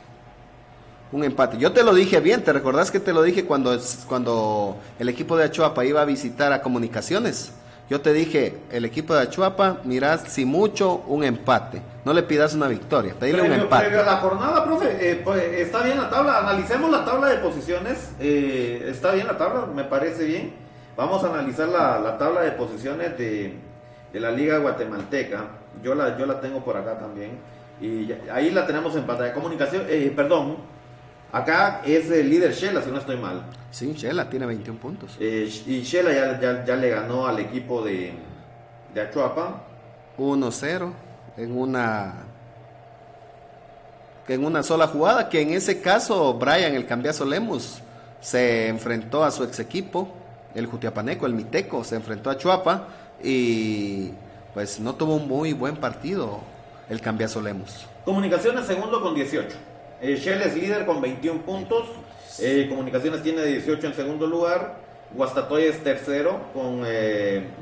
[SPEAKER 2] Un empate. Yo te lo dije bien, ¿te recordás que te lo dije cuando, cuando el equipo de Achuapa iba a visitar a Comunicaciones? Yo te dije, el equipo de Achuapa, mirad si mucho un empate. No le pidas una victoria, pedile un empate.
[SPEAKER 1] la jornada, profe, eh, pues, está bien la tabla. Analicemos la tabla de posiciones. Eh, está bien la tabla, me parece bien. Vamos a analizar la, tabla de posiciones de, la Liga Guatemalteca. Yo la, yo la tengo por acá también. Y ahí la tenemos en pantalla. Comunicación, eh, perdón, acá es el líder Shela, si no estoy mal.
[SPEAKER 2] Sí, Shela tiene 21 puntos.
[SPEAKER 1] Eh, y Shela ya, ya, le ganó al equipo de, de Achuapa.
[SPEAKER 2] 1-0 en una en una sola jugada, que en ese caso Brian, el cambiazo Lemus, se enfrentó a su ex equipo, el Jutiapaneco, el Miteco, se enfrentó a Chuapa y pues no tuvo un muy buen partido el cambiazo Lemus.
[SPEAKER 1] Comunicaciones segundo con 18. Eh, Shell es líder con 21 puntos. Eh, Comunicaciones tiene 18 en segundo lugar. Guastatoy es tercero con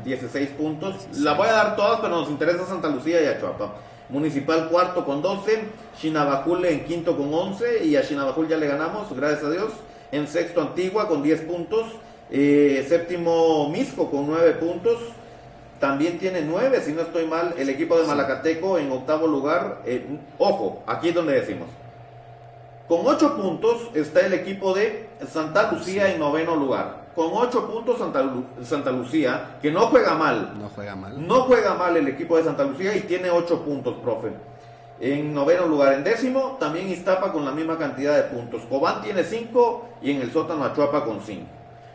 [SPEAKER 1] 16 eh, puntos. La voy a dar todas, pero nos interesa Santa Lucía y Achuapa. Municipal cuarto con 12. Chinabajul en quinto con 11. Y a Chinabajul ya le ganamos, gracias a Dios. En sexto Antigua con 10 puntos. séptimo Misco con 9 puntos. También tiene 9, si no estoy mal, el equipo de Malacateco en octavo lugar. ojo, aquí es donde decimos. Con 8 puntos está el equipo de Santa Lucía en noveno lugar. Con 8 puntos Santa, Lucía, que no juega mal.
[SPEAKER 2] No juega mal.
[SPEAKER 1] No juega mal el equipo de Santa Lucía y tiene 8 puntos, profe. En noveno lugar, en décimo, también Iztapa con la misma cantidad de puntos. Cobán tiene 5 y en el sótano Achuapa con 5.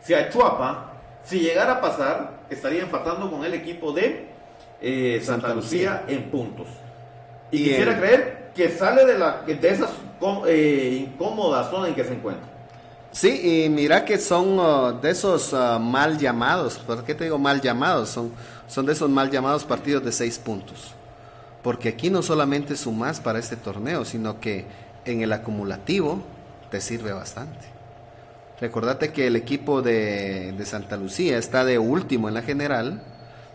[SPEAKER 1] Si Achuapa, si llegara a pasar, estaría empatando con el equipo de eh, Santa, Lucía, en puntos. Y, quisiera creer que sale de, la, de esa eh, incómoda zona en que se encuentra.
[SPEAKER 2] Sí, y mira que son uh, de esos uh, mal llamados, ¿por qué te digo mal llamados? Son, son de esos mal llamados partidos de seis puntos. Porque aquí no solamente sumas para este torneo, sino que en el acumulativo te sirve bastante. Recordate que el equipo de, de Santa Lucía está de último en la general,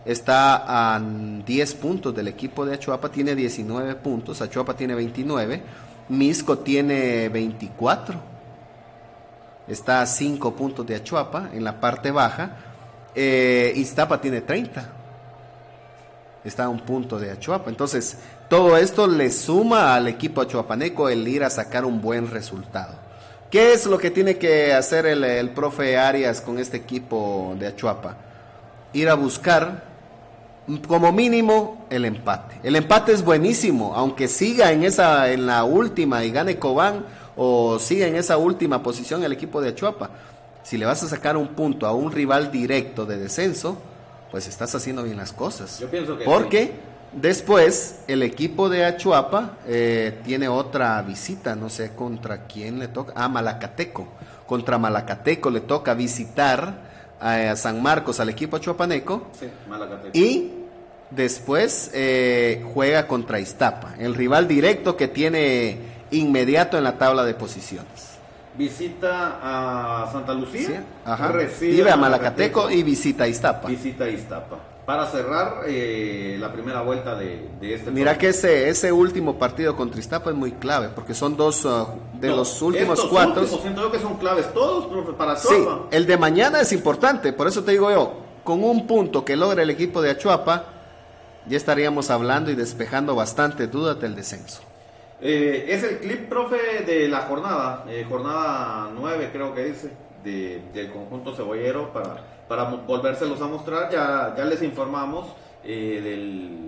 [SPEAKER 2] está a 10 puntos del equipo de Achuapa, tiene 19 puntos, Achuapa tiene 29, Misco tiene 24, está a 5 puntos de Achuapa en la parte baja, eh, Iztapa tiene 30, está a un punto de Achuapa. Entonces, todo esto le suma al equipo achuapaneco el ir a sacar un buen resultado. ¿Qué es lo que tiene que hacer el, el profe Arias con este equipo de Achuapa? Ir a buscar como mínimo el empate. El empate es buenísimo, aunque siga en esa en la última y gane Cobán o siga en esa última posición el equipo de Achuapa. Si le vas a sacar un punto a un rival directo de descenso, pues estás haciendo bien las cosas.
[SPEAKER 1] Yo pienso que
[SPEAKER 2] Porque después el equipo de Achuapa eh, tiene otra visita, no sé contra quién le toca. Ah, Malacateco. Contra Malacateco le toca visitar a, San Marcos al equipo achuapaneco.
[SPEAKER 1] Sí, Malacateco.
[SPEAKER 2] Y Después eh, juega contra Iztapa, el rival directo que tiene inmediato en la tabla de posiciones.
[SPEAKER 1] Visita a Santa Lucía,
[SPEAKER 2] recibe a Malacateco, y visita a Iztapa.
[SPEAKER 1] Visita a Iztapa. Para cerrar eh, la primera vuelta de, este
[SPEAKER 2] Mira que ese, ese último partido contra Iztapa es muy clave, porque son dos uh, de los últimos cuatro.
[SPEAKER 1] siento yo que son claves todos, para
[SPEAKER 2] Sí, el de mañana es importante, por eso te digo yo, con un punto que logra el equipo de Achuapa, ya estaríamos hablando y despejando bastante. Dudas del descenso.
[SPEAKER 1] Eh, es el clip, profe, de la jornada, eh, jornada 9 creo que dice, del conjunto cebollero, para, para volvérselos a mostrar, ya, ya les informamos eh, del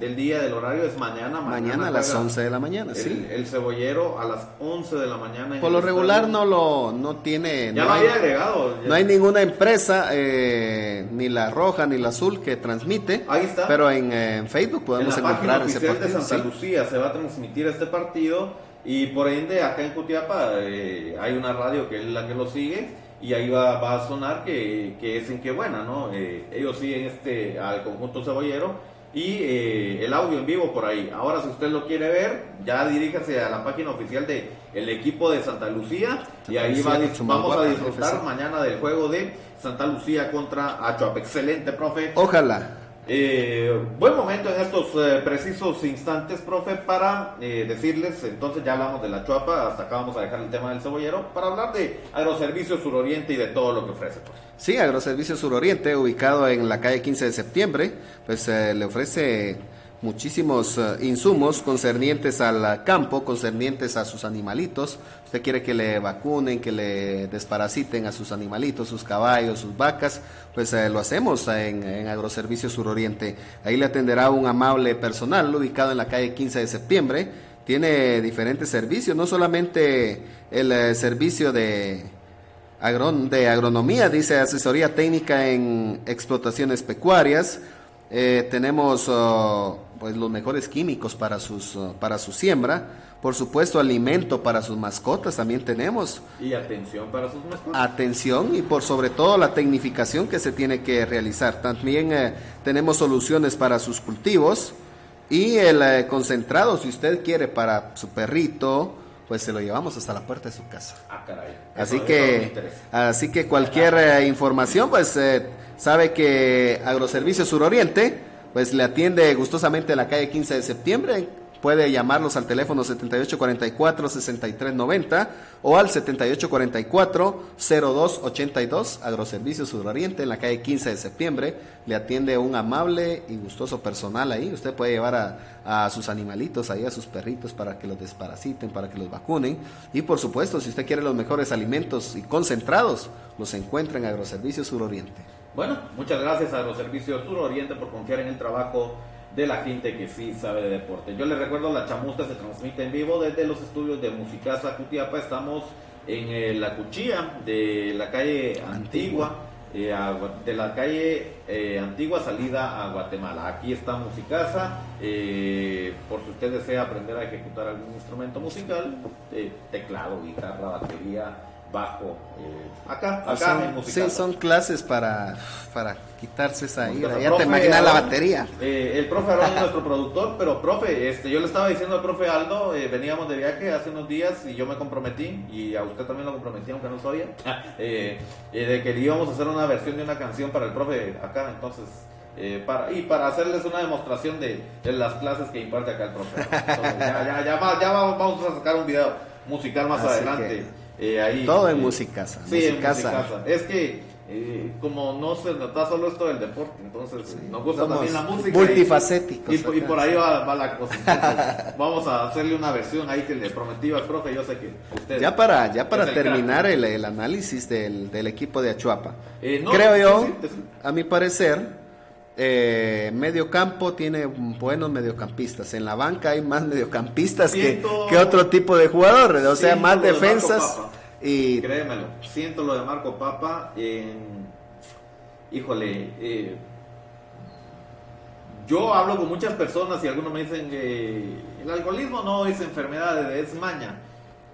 [SPEAKER 1] del día, del horario es mañana.
[SPEAKER 2] Mañana, a las 11 de la mañana,
[SPEAKER 1] el,
[SPEAKER 2] sí.
[SPEAKER 1] El cebollero a las 11 de la mañana.
[SPEAKER 2] Por lo regular no lo no tiene...
[SPEAKER 1] Ya no lo había agregado.
[SPEAKER 2] No hay ninguna empresa, eh, ni la roja ni la azul, que transmite.
[SPEAKER 1] Ahí está.
[SPEAKER 2] Pero en, Facebook podemos
[SPEAKER 1] en
[SPEAKER 2] la encontrar
[SPEAKER 1] ese partido. de Santa Lucía se va a transmitir este partido y por ende acá en Cutiapa eh, hay una radio que es la que lo sigue y ahí va, va a sonar que, que es en qué buena, ¿no? Eh, ellos siguen este al conjunto cebollero y eh, el audio en vivo por ahí. Ahora, si usted lo quiere ver, ya diríjase a la página oficial de el equipo de Santa Lucía y ahí va, vamos a disfrutar mañana del juego de Santa Lucía contra Achuap. Excelente, profe.
[SPEAKER 2] Ojalá.
[SPEAKER 1] Eh, buen momento en estos eh, precisos instantes, profe, para eh, decirles, entonces ya hablamos de la chuapa, hasta acá vamos a dejar el tema del cebollero, para hablar de Agroservicios Suroriente y de todo lo que ofrece. Pues.
[SPEAKER 2] Sí, Agroservicios Suroriente, ubicado en la calle 15 de septiembre, pues le ofrece muchísimos eh, insumos concernientes al campo, concernientes a sus animalitos. Usted quiere que le vacunen, que le desparasiten a sus animalitos, sus caballos, sus vacas, pues eh, lo hacemos en, en Agroservicios Suroriente. Ahí le atenderá un amable personal ubicado en la calle 15 de septiembre. Tiene diferentes servicios, no solamente el eh, servicio de, de agronomía, dice asesoría técnica en explotaciones pecuarias. tenemos oh, pues los mejores químicos para sus uh, para su siembra, por supuesto alimento para sus mascotas también tenemos
[SPEAKER 1] y atención para sus mascotas.
[SPEAKER 2] Atención y por sobre todo la tecnificación que se tiene que realizar. También eh, tenemos soluciones para sus cultivos y el eh, concentrado si usted quiere para su perrito, pues se lo llevamos hasta la puerta de su casa.
[SPEAKER 1] Ah, caray.
[SPEAKER 2] así que así que cualquier eh, información pues sabe que Agroservicios Suroriente pues le atiende gustosamente en la calle 15 de septiembre. Puede llamarlos al teléfono 7844-6390 o al 7844-0282 Agroservicios Suroriente en la calle 15 de septiembre. Le atiende un amable y gustoso personal ahí. Usted puede llevar a, a, sus animalitos ahí, a sus perritos para que los desparasiten, para que los vacunen. Y por supuesto, si usted quiere los mejores alimentos y concentrados, los encuentra en Agroservicios Suroriente.
[SPEAKER 1] Bueno, muchas gracias a los servicios Sur Oriente por confiar en el trabajo de la gente que sí sabe de deporte. Yo les recuerdo, la chamusca se transmite en vivo desde los estudios de Musicasa Cutiapa. Estamos en eh, la cuchilla de la calle Antigua, eh, de la calle eh, Antigua salida a Guatemala. Aquí está Musicasa. por si usted desea aprender a ejecutar algún instrumento musical, teclado, guitarra, batería bajo eh, acá, acá
[SPEAKER 2] son, Sí, son clases para, para quitarse esa ira. Ya te imaginas la batería.
[SPEAKER 1] Eh, el profe Aaron es nuestro productor, pero profe, este, yo le estaba diciendo al profe Aldo, eh, veníamos de viaje hace unos días y yo me comprometí, y a usted también lo comprometí, aunque no sabía, *laughs* de que íbamos a hacer una versión de una canción para el profe acá, entonces... para, y para hacerles una demostración de, de, las clases que imparte acá el profe. ya, ya, ya, ya, vamos a sacar un video musical más adelante.
[SPEAKER 2] Eh, Todo en música
[SPEAKER 1] Sí, en música Es que eh, como no se nota solo esto del deporte, entonces nos gusta también la música.
[SPEAKER 2] Multifacéticos.
[SPEAKER 1] Y, por ahí va, la cosa. *laughs* vamos a hacerle una versión ahí que le prometí al profe. Yo sé que usted.
[SPEAKER 2] Ya para, ya para terminar el, el, análisis del, del, equipo de Achuapa. Eh, Creo yo, a mi parecer. Eh, medio campo tiene buenos mediocampistas. En la banca hay más mediocampistas que, que, otro tipo de jugadores. O sea, más defensas. Y...
[SPEAKER 1] Créemelo, siento lo de Marco Papa. híjole, eh, yo hablo con muchas personas y algunos me dicen que el alcoholismo no es enfermedad, es maña.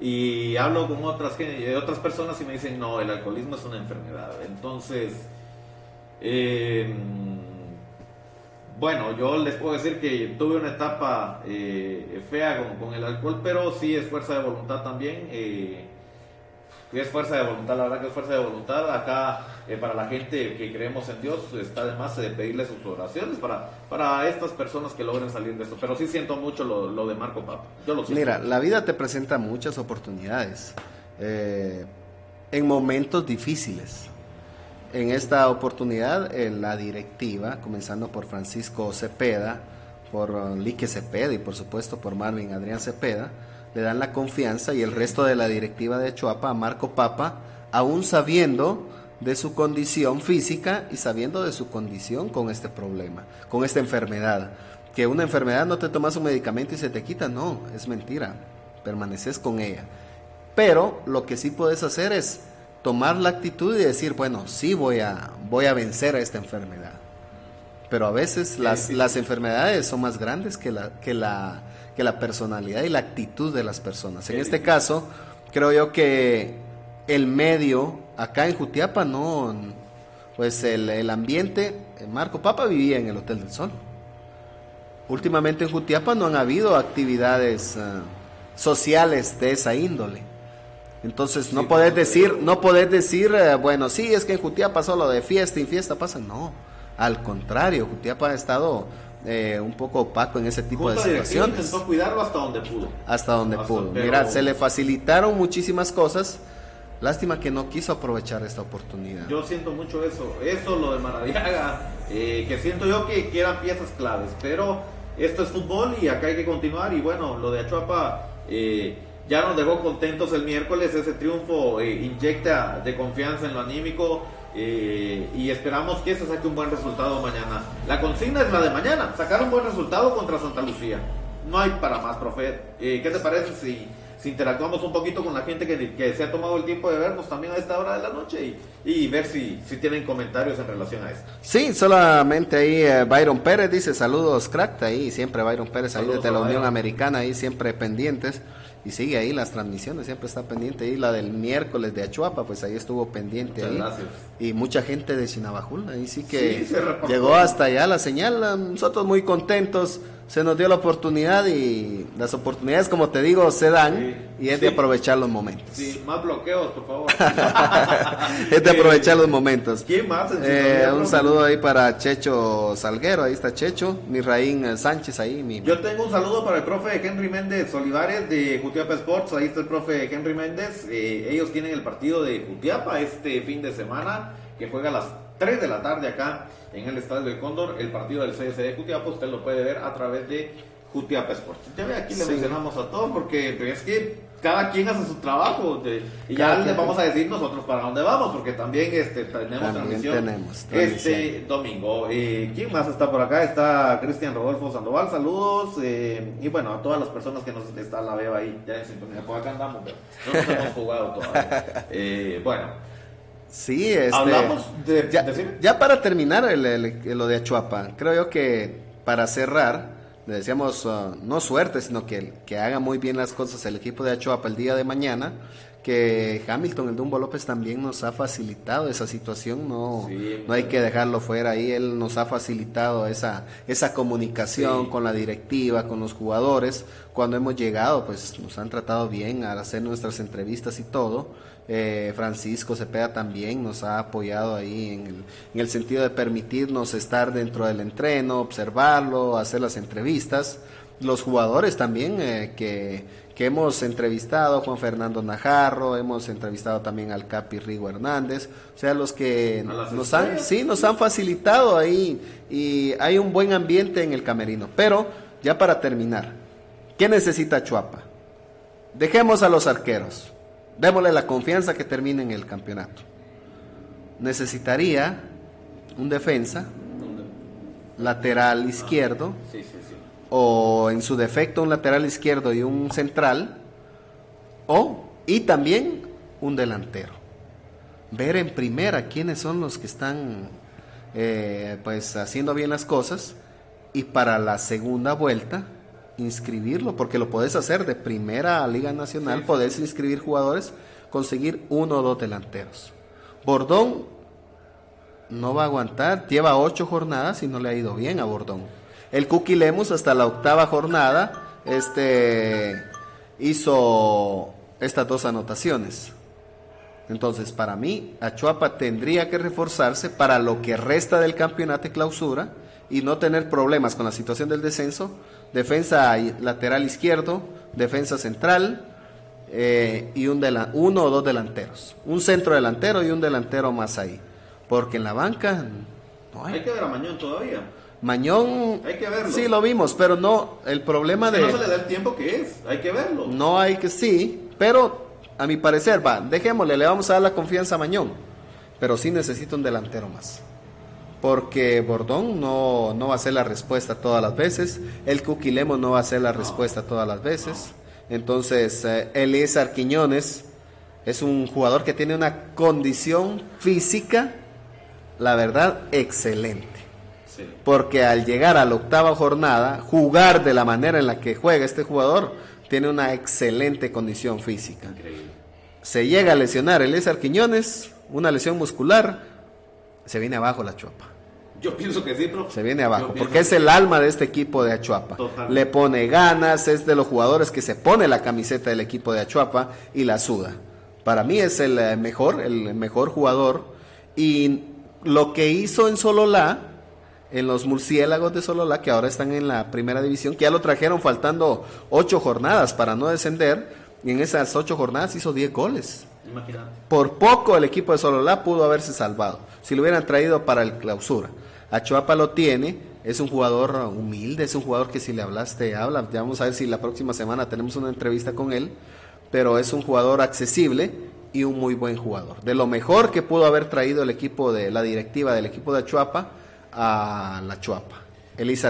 [SPEAKER 1] Y hablo con otras, otras personas y me dicen, no, el alcoholismo es una enfermedad. Entonces, eh, bueno, yo les puedo decir que tuve una etapa eh, fea con, el alcohol, pero sí es fuerza de voluntad también. Eh, es fuerza de voluntad, la verdad que es fuerza de voluntad. Acá, eh, para la gente que creemos en Dios, está además de pedirle sus oraciones para, para estas personas que logren salir de esto. Pero sí siento mucho lo, de Marco Papa. Yo lo
[SPEAKER 2] Mira, la vida te presenta muchas oportunidades en momentos difíciles en esta oportunidad, la directiva, comenzando por Francisco Cepeda, por uh, Lique Cepeda y por supuesto por Marvin Adrián Cepeda, le dan la confianza y el resto de la directiva de Chuapa a Marco Papa, aún sabiendo de su condición física y sabiendo de su condición con este problema, con esta enfermedad. Que una enfermedad no te tomas un medicamento y se te quita, no, es mentira, permaneces con ella. Pero lo que sí puedes hacer es tomar la actitud y decir, bueno, sí voy a, voy a vencer a esta enfermedad. Pero a veces las, las enfermedades son más grandes que la, que, la, que la personalidad y la actitud de las personas. En este caso, creo yo que el medio, acá en Jutiapa, no, pues el, el ambiente, Marco Papa vivía en el Hotel del Sol. Últimamente en Jutiapa no han habido actividades ah, sociales de esa índole. Entonces no podés decir, no podés decir, eh, bueno, sí, es que en Jutiapa solo de fiesta y fiesta pasa. No, al contrario, Jutiapa ha estado eh, un poco opaco en ese tipo de situaciones.
[SPEAKER 1] Intentó cuidarlo hasta donde pudo.
[SPEAKER 2] Hasta donde pudo. Mira, se le facilitaron muchísimas cosas. Lástima que no quiso aprovechar esta oportunidad.
[SPEAKER 1] Yo siento mucho eso. Eso, lo de Maradiaga, eh, que siento yo que, que eran piezas claves. Pero esto es fútbol y acá hay que continuar. Y bueno, lo de Achuapa eh, ya nos dejó contentos el miércoles. Ese triunfo eh, inyecta de confianza en lo anímico. Eh, y esperamos que se saque un buen resultado mañana. La consigna es la de mañana, sacar un buen resultado contra Santa Lucía. No hay para más, profe. ¿Qué te parece si si interactuamos un poquito con la gente que, se ha tomado el tiempo de vernos también a esta hora de la noche y, ver si, si, tienen comentarios en relación a esto.
[SPEAKER 2] Sí, solamente ahí eh, Byron Pérez dice saludos crack, ahí siempre Byron Pérez ahí desde la Unión Americana, ahí siempre pendientes. Y sigue ahí las transmisiones, siempre está pendiente ahí. La del miércoles de Achuapa, pues ahí estuvo pendiente ahí. Gracias. Y mucha gente de Chinabajul, ahí sí que llegó hasta allá la señal. Nosotros muy contentos se nos dio la oportunidad y las oportunidades, como te digo, se dan y es de aprovechar los momentos.
[SPEAKER 1] Sí, más bloqueos, por favor. *laughs*
[SPEAKER 2] es de aprovechar los momentos.
[SPEAKER 1] ¿Quién más?
[SPEAKER 2] Eh, un saludo ahí para Checho Salguero, ahí está Checho, mi Raín Sánchez ahí. Mi...
[SPEAKER 1] Yo tengo un saludo para el profe Henry Méndez Olivares de Jutiapa Sports, ahí está el profe Henry Méndez. Eh, ellos tienen el partido de Jutiapa este fin de semana que juega a las 3 de la tarde acá en el Estadio del Cóndor, el partido del CS de Jutiapa, usted lo puede ver a través de Jutiapa Sports. Ya ve, aquí le mencionamos a todos porque es que cada quien hace su trabajo y ya les vamos a decir nosotros para dónde vamos porque también este tenemos transmisión este domingo. Eh, quién más está por acá está Cristian Rodolfo Sandoval saludos eh, y bueno a todas las personas que nos está la veo ahí ya en sintonía por acá andamos pero no nos hemos jugado todavía. *laughs* Eh, bueno
[SPEAKER 2] Sí, este,
[SPEAKER 1] hablamos de,
[SPEAKER 2] ya, para terminar lo de Achuapa, creo yo que para cerrar, le decíamos uh, no suerte, sino que, que haga muy bien las cosas el equipo de Achuapa el día de mañana, que Hamilton, el Dumbo López también nos ha facilitado esa situación, no, no hay que dejarlo fuera ahí, él nos ha facilitado esa, esa comunicación con la directiva, con los jugadores, cuando hemos llegado, pues nos han tratado bien al hacer nuestras entrevistas y todo eh, Francisco Cepeda también nos ha apoyado ahí en el, sentido de permitirnos estar dentro del entreno, observarlo, hacer las entrevistas. Los jugadores también eh, que, que, hemos entrevistado, Juan Fernando Najarro, hemos entrevistado también al Capi Rigo Hernández, o sea, los que nos han, sí, nos han facilitado ahí y hay un buen ambiente en el camerino. Pero, ya para terminar, ¿qué necesita Chuapa? Dejemos a los arqueros démosle la confianza que termine en el campeonato. Necesitaría un defensa, lateral izquierdo, o en su defecto un lateral izquierdo y un central, o y también un delantero. Ver en primera quiénes son los que están eh, pues haciendo bien las cosas y para la segunda vuelta inscribirlo, porque lo puedes hacer de primera Liga Nacional, podés inscribir jugadores, conseguir uno o dos delanteros. Bordón no va a aguantar, lleva ocho jornadas y no le ha ido bien a Bordón. El Cookie Lemus hasta la octava jornada este, hizo estas dos anotaciones. Entonces, para mí, Achuapa tendría que reforzarse para lo que resta del campeonato y clausura y no tener problemas con la situación del descenso defensa lateral izquierdo, defensa central eh, y un uno o dos delanteros. Un centro delantero y un delantero más ahí. Porque en la banca
[SPEAKER 1] hay. que ver a Mañón todavía.
[SPEAKER 2] Mañón,
[SPEAKER 1] hay que verlo.
[SPEAKER 2] sí lo vimos, pero no, el problema de...
[SPEAKER 1] No se le da el tiempo que es, hay que verlo.
[SPEAKER 2] No hay que, sí, pero a mi parecer, va, dejémosle, le vamos a dar la confianza a Mañón, pero sí necesita un delantero más porque Bordón no, no, va a ser la respuesta todas las veces, el Cuquilemo no va a ser la respuesta todas las veces. Entonces, eh, Elías Quiñones es un jugador que tiene una condición física, la verdad, excelente. Porque al llegar a la octava jornada, jugar de la manera en la que juega este jugador, tiene una excelente condición física. Se llega a lesionar Elías Quiñones, una lesión muscular, se viene abajo la chuapa.
[SPEAKER 1] Yo pienso que sí,
[SPEAKER 2] Se viene abajo, porque es el alma de este equipo de Achuapa. Le pone ganas, es de los jugadores que se pone la camiseta del equipo de Achuapa y la suda. Para mí es el eh, mejor, el mejor jugador. Y lo que hizo en Sololá, en los murciélagos de Sololá, que ahora están en la primera división, que ya lo trajeron faltando ocho jornadas para no descender, y en esas ocho jornadas hizo diez goles. Por poco el equipo de Sololá pudo haberse salvado, si lo hubieran traído para el clausura. Achuapa lo tiene, es un jugador humilde, es un jugador que si le hablaste, habla. Ya vamos a ver si la próxima semana tenemos una entrevista con él, pero es un jugador accesible y un muy buen jugador. De lo mejor que pudo haber traído el equipo de la directiva del equipo de Achuapa a la Chuapa.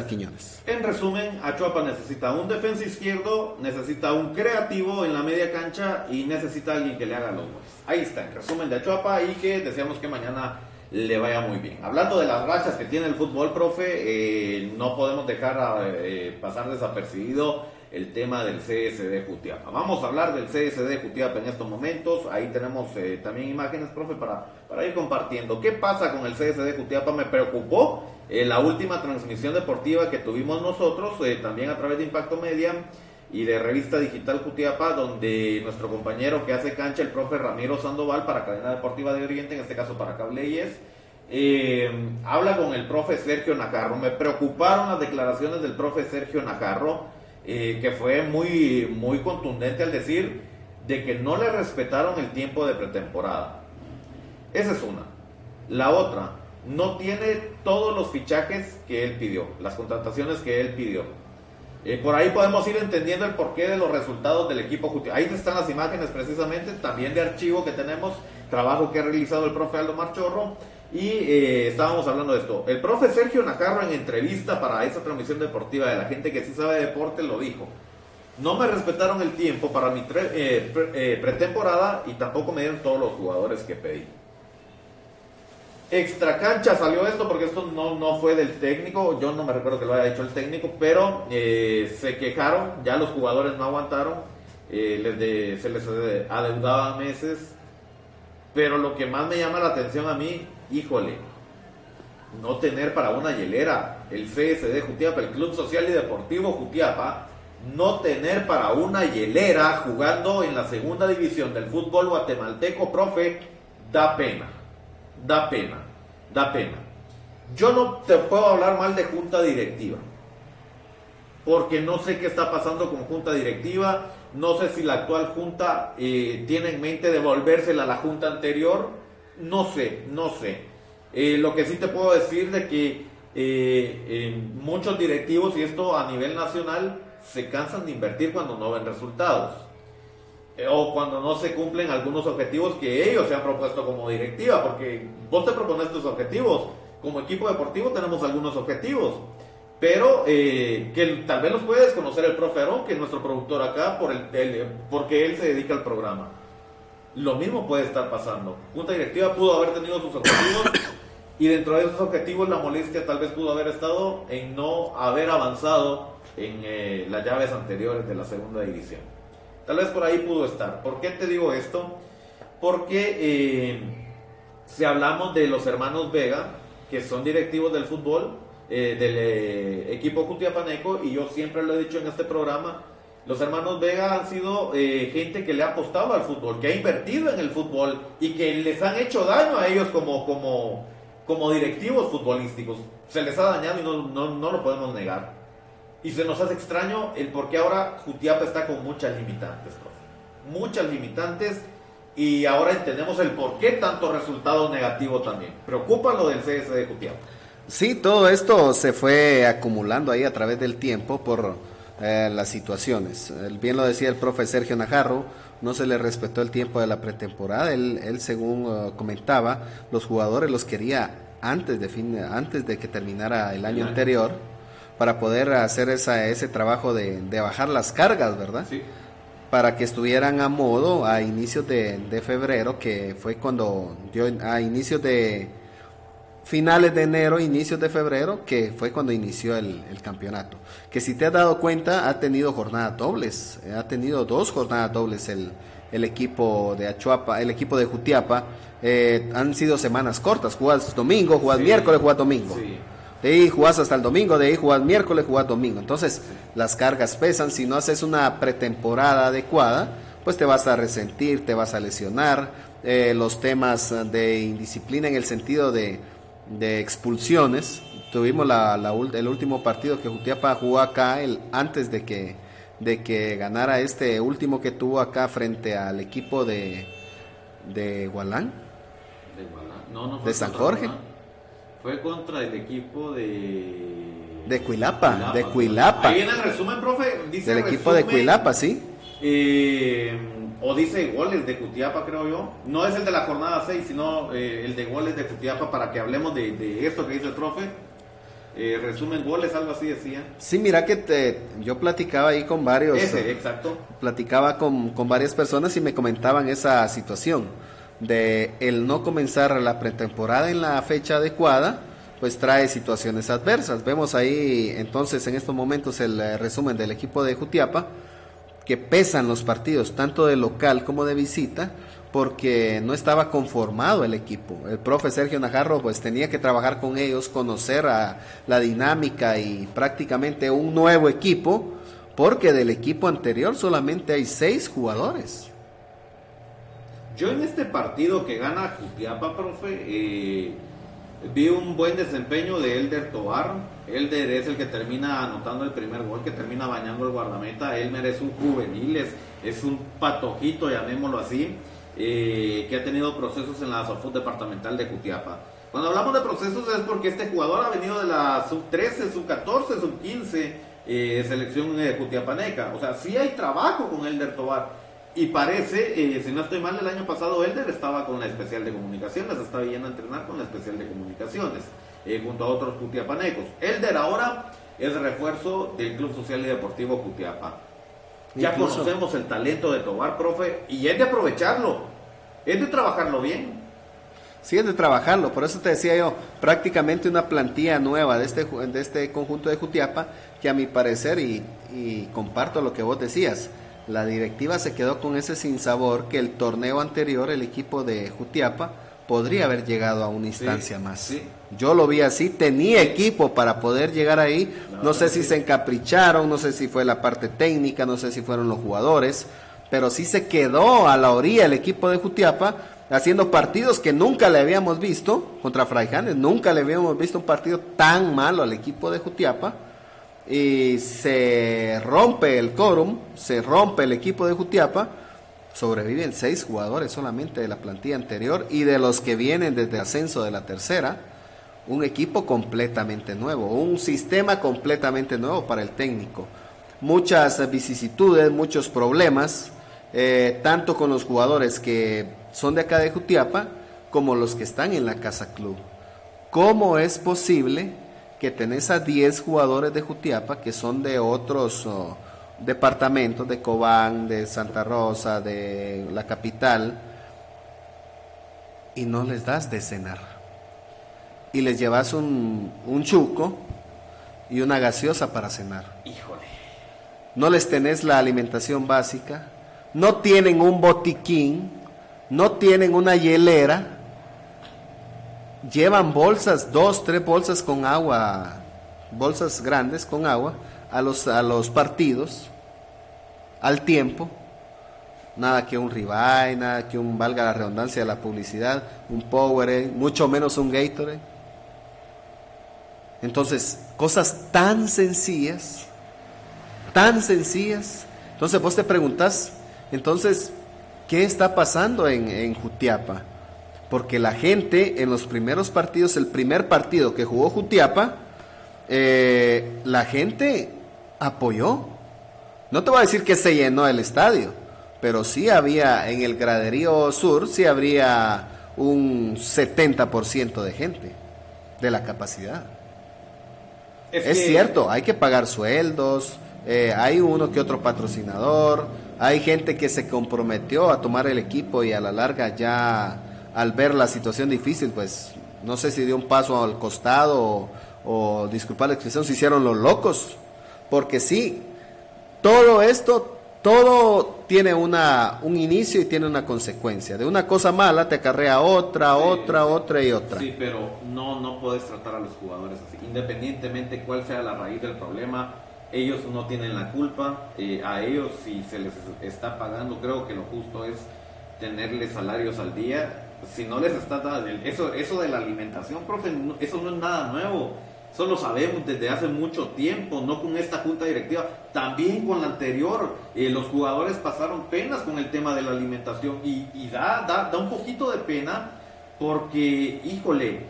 [SPEAKER 2] Quiñones.
[SPEAKER 1] En resumen, Achuapa necesita un defensa izquierdo, necesita un creativo en la media cancha y necesita alguien que le haga los goles. Ahí está, en resumen de Achuapa y que deseamos que mañana le vaya muy bien. Hablando de las rachas que tiene el fútbol, profe, eh, no podemos dejar eh, pasar desapercibido el tema del CSD Jutiapa. Vamos a hablar del CSD Jutiapa en estos momentos. Ahí tenemos eh, también imágenes, profe, para, para ir compartiendo. ¿Qué pasa con el CSD Jutiapa? Me preocupó eh, la última transmisión deportiva que tuvimos nosotros, eh, también a través de Impacto Media y de Revista Digital Jutiapa, donde nuestro compañero que hace cancha, el profe Ramiro Sandoval, para Cadena Deportiva de Oriente, en este caso para Cableyes, habla con el profe Sergio Najarro. Me preocuparon las declaraciones del profe Sergio Najarro eh, que fue muy, muy contundente al decir de que no le respetaron el tiempo de pretemporada. Esa es una. La otra, no tiene todos los fichajes que él pidió, las contrataciones que él pidió. Eh, por ahí podemos ir entendiendo el porqué de los resultados del equipo. Ahí están las imágenes precisamente, también de archivo que tenemos, trabajo que ha realizado el profe Aldo Marchorro. Y eh, estábamos hablando de esto. El profe Sergio Najarro en entrevista para esa transmisión deportiva de la gente que sí sabe de deporte lo dijo. No me respetaron el tiempo para mi eh, eh, pretemporada y tampoco me dieron todos los jugadores que pedí. Extra cancha salió esto porque esto no, no fue del técnico, yo no me recuerdo que lo haya hecho el técnico, pero se quejaron, ya los jugadores no aguantaron, se les adeudaban meses, pero lo que más me llama la atención a mí híjole, no tener para una hielera el CSD Jutiapa, el Club Social y Deportivo Jutiapa, no tener para una hielera jugando en la segunda división del fútbol guatemalteco, profe, da pena, da pena, da pena. Yo no te puedo hablar mal de junta directiva, porque no sé qué está pasando con junta directiva, no sé si la actual junta eh, tiene en mente devolvérsela a la junta anterior, no sé, no sé. Eh, lo que sí te puedo decir de que eh, muchos directivos, y esto a nivel nacional, se cansan de invertir cuando no ven resultados. Eh, o cuando no se cumplen algunos objetivos que ellos se han propuesto como directiva, porque vos te propones tus objetivos. Como equipo deportivo tenemos algunos objetivos, pero que tal vez los puede desconocer el profe que es nuestro productor acá, por el, porque él se dedica al programa lo mismo puede estar pasando. Junta directiva pudo haber tenido sus objetivos y dentro de esos objetivos la molestia tal vez pudo haber estado en no haber avanzado en eh, las llaves anteriores de la segunda división. Tal vez por ahí pudo estar. ¿Por qué te digo esto? Porque eh, si hablamos de los hermanos Vega, que son directivos del fútbol, eh, del equipo Jutiapaneco, y yo siempre lo he dicho en este programa, los hermanos Vega han sido eh, gente que le ha apostado al fútbol, que ha invertido en el fútbol y que les han hecho daño a ellos como, como, como directivos futbolísticos. Se les ha dañado y no, no, lo podemos negar. Y se nos hace extraño el por qué ahora Jutiapa está con muchas limitantes, Muchas limitantes y ahora entendemos el por qué tanto resultado negativo también. Preocupa lo del CS de Jutiapa.
[SPEAKER 2] Sí, todo esto se fue acumulando ahí a través del tiempo por eh, las situaciones. Bien lo decía el profe Sergio Najarro, no se le respetó el tiempo de la pretemporada. Él, él según eh, comentaba, los jugadores los quería antes de, fin, antes de que terminara el año anterior para poder hacer esa, ese trabajo de, de bajar las cargas, ¿verdad? Sí. Para que estuvieran a modo a inicios de, de febrero, que fue cuando dio a inicios de finales de enero, inicios de febrero, que fue cuando inició el, campeonato. Que si te has dado cuenta, ha tenido jornadas dobles, eh, ha tenido dos jornadas dobles el, el equipo de Achuapa, el equipo de Jutiapa. Eh, han sido semanas cortas, jugás domingo, jugás miércoles, jugás domingo. De ahí jugás hasta el domingo, de ahí jugás miércoles, jugás domingo. Entonces, las cargas pesan. Si no haces una pretemporada adecuada, pues te vas a resentir, te vas a lesionar. Eh, los temas de indisciplina en el sentido de, de expulsiones. Tuvimos la, el último partido que Jutiapa jugó acá el, antes de que, de que ganara este último que tuvo acá frente al equipo de, de Gualán.
[SPEAKER 1] De, No, no
[SPEAKER 2] de San Jorge.
[SPEAKER 1] Fue contra el equipo de...
[SPEAKER 2] De Cuilapa, de Cuilapa.
[SPEAKER 1] Ahí viene el resumen, profe.
[SPEAKER 2] Dice Del equipo de Cuilapa, sí.
[SPEAKER 1] Eh, o dice goles de Cutiapa, creo yo. No es el de la jornada 6, sino eh, el de goles de Cutiapa para que hablemos de, esto que dice el profe. Eh, resumen goles, algo así decía.
[SPEAKER 2] Sí, mira que te, yo platicaba ahí con varios.
[SPEAKER 1] Ese, exacto.
[SPEAKER 2] Platicaba con, con varias personas y me comentaban esa situación de el no comenzar la pretemporada en la fecha adecuada pues trae situaciones adversas. Vemos ahí entonces en estos momentos el eh, resumen del equipo de Jutiapa, que pesan los partidos tanto de local como de visita, porque no estaba conformado el equipo. El profe Sergio Najarro pues tenía que trabajar con ellos, conocer a la dinámica y prácticamente un nuevo equipo, porque del equipo anterior solamente hay seis jugadores.
[SPEAKER 1] Yo en este partido que gana Jutiapa, profe, eh, Vi un buen desempeño de Elder Tobar. Elder es el que termina anotando el primer gol, que termina bañando el guardameta. Elmer es un juvenil, es, un patojito, llamémoslo así, eh, que ha tenido procesos en la Sofut departamental de Cutiapa. Cuando hablamos de procesos es porque este jugador ha venido de la sub 13, sub 14, sub 15 eh, selección de Cutiapaneca. O sea, sí hay trabajo con Elder Tobar y parece, eh, si no estoy mal, el año pasado Elder estaba con la especial de comunicaciones, estaba yendo a entrenar con la especial de comunicaciones, eh, junto a otros cutiapanecos. Elder ahora es refuerzo del Club Social y Deportivo Cutiapa. Ya conocemos el talento de Tobar, profe, y es de aprovecharlo, es de trabajarlo bien.
[SPEAKER 2] Sí, es de trabajarlo, por eso te decía yo, prácticamente una plantilla nueva de este, de este conjunto de Jutiapa, que a mi parecer, y, y comparto lo que vos decías, la directiva se quedó con ese sinsabor que el torneo anterior, el equipo de Jutiapa, podría haber llegado a una instancia más. Yo lo vi así, tenía equipo para poder llegar ahí. No, sé si se encapricharon, no sé si fue la parte técnica, no sé si fueron los jugadores, pero sí se quedó a la orilla el equipo de Jutiapa haciendo partidos que nunca le habíamos visto contra Fraijanes, nunca le habíamos visto un partido tan malo al equipo de Jutiapa. Y se rompe el quórum, se rompe el equipo de Jutiapa, sobreviven seis jugadores solamente de la plantilla anterior y de los que vienen desde ascenso de la tercera, un equipo completamente nuevo, un sistema completamente nuevo para el técnico. Muchas vicisitudes, muchos problemas, eh, tanto con los jugadores que son de acá de Jutiapa como los que están en la Casa Club. ¿Cómo es posible que tenés a 10 jugadores de Jutiapa que son de otros oh, departamentos, de Cobán, de Santa Rosa, de la capital, y no les das de cenar. Y les llevas un, un chuco y una gaseosa para cenar.
[SPEAKER 1] Híjole.
[SPEAKER 2] No les tenés la alimentación básica, no tienen un botiquín, no tienen una hielera llevan bolsas, dos, tres bolsas con agua, bolsas grandes con agua, a los, a los partidos, al tiempo. Nada que un ribeye, nada que un, valga la redundancia de la publicidad, un Powerade, mucho menos un Gatorade. Entonces, cosas tan sencillas, tan sencillas. Entonces vos te preguntas, entonces, ¿qué está pasando en, en Jutiapa? porque la gente en los primeros partidos, el primer partido que jugó Jutiapa, eh, la gente apoyó. No te voy a decir que se llenó el estadio, pero sí había en el graderío sur, sí habría un 70% de gente de la capacidad. Es, cierto, hay que pagar sueldos, eh, hay uno que otro patrocinador, hay gente que se comprometió a tomar el equipo y a la larga ya al ver la situación difícil, pues no sé si dio un paso al costado o, disculpar la expresión, se hicieron los locos. Porque sí, todo esto, todo tiene una, un inicio y tiene una consecuencia. De una cosa mala te acarrea otra, otra, otra y otra.
[SPEAKER 1] Sí, pero no, no puedes tratar a los jugadores así. Independientemente cuál sea la raíz del problema, ellos no tienen la culpa. Eh, a ellos si se les está pagando, creo que lo justo es tenerles salarios al día si no les está dando eso, eso de la alimentación, profe, eso no es nada nuevo. Eso lo sabemos desde hace mucho tiempo, no con esta junta directiva, también con la anterior. Eh, los jugadores pasaron penas con el tema de la alimentación y, da, da, da un poquito de pena porque, híjole,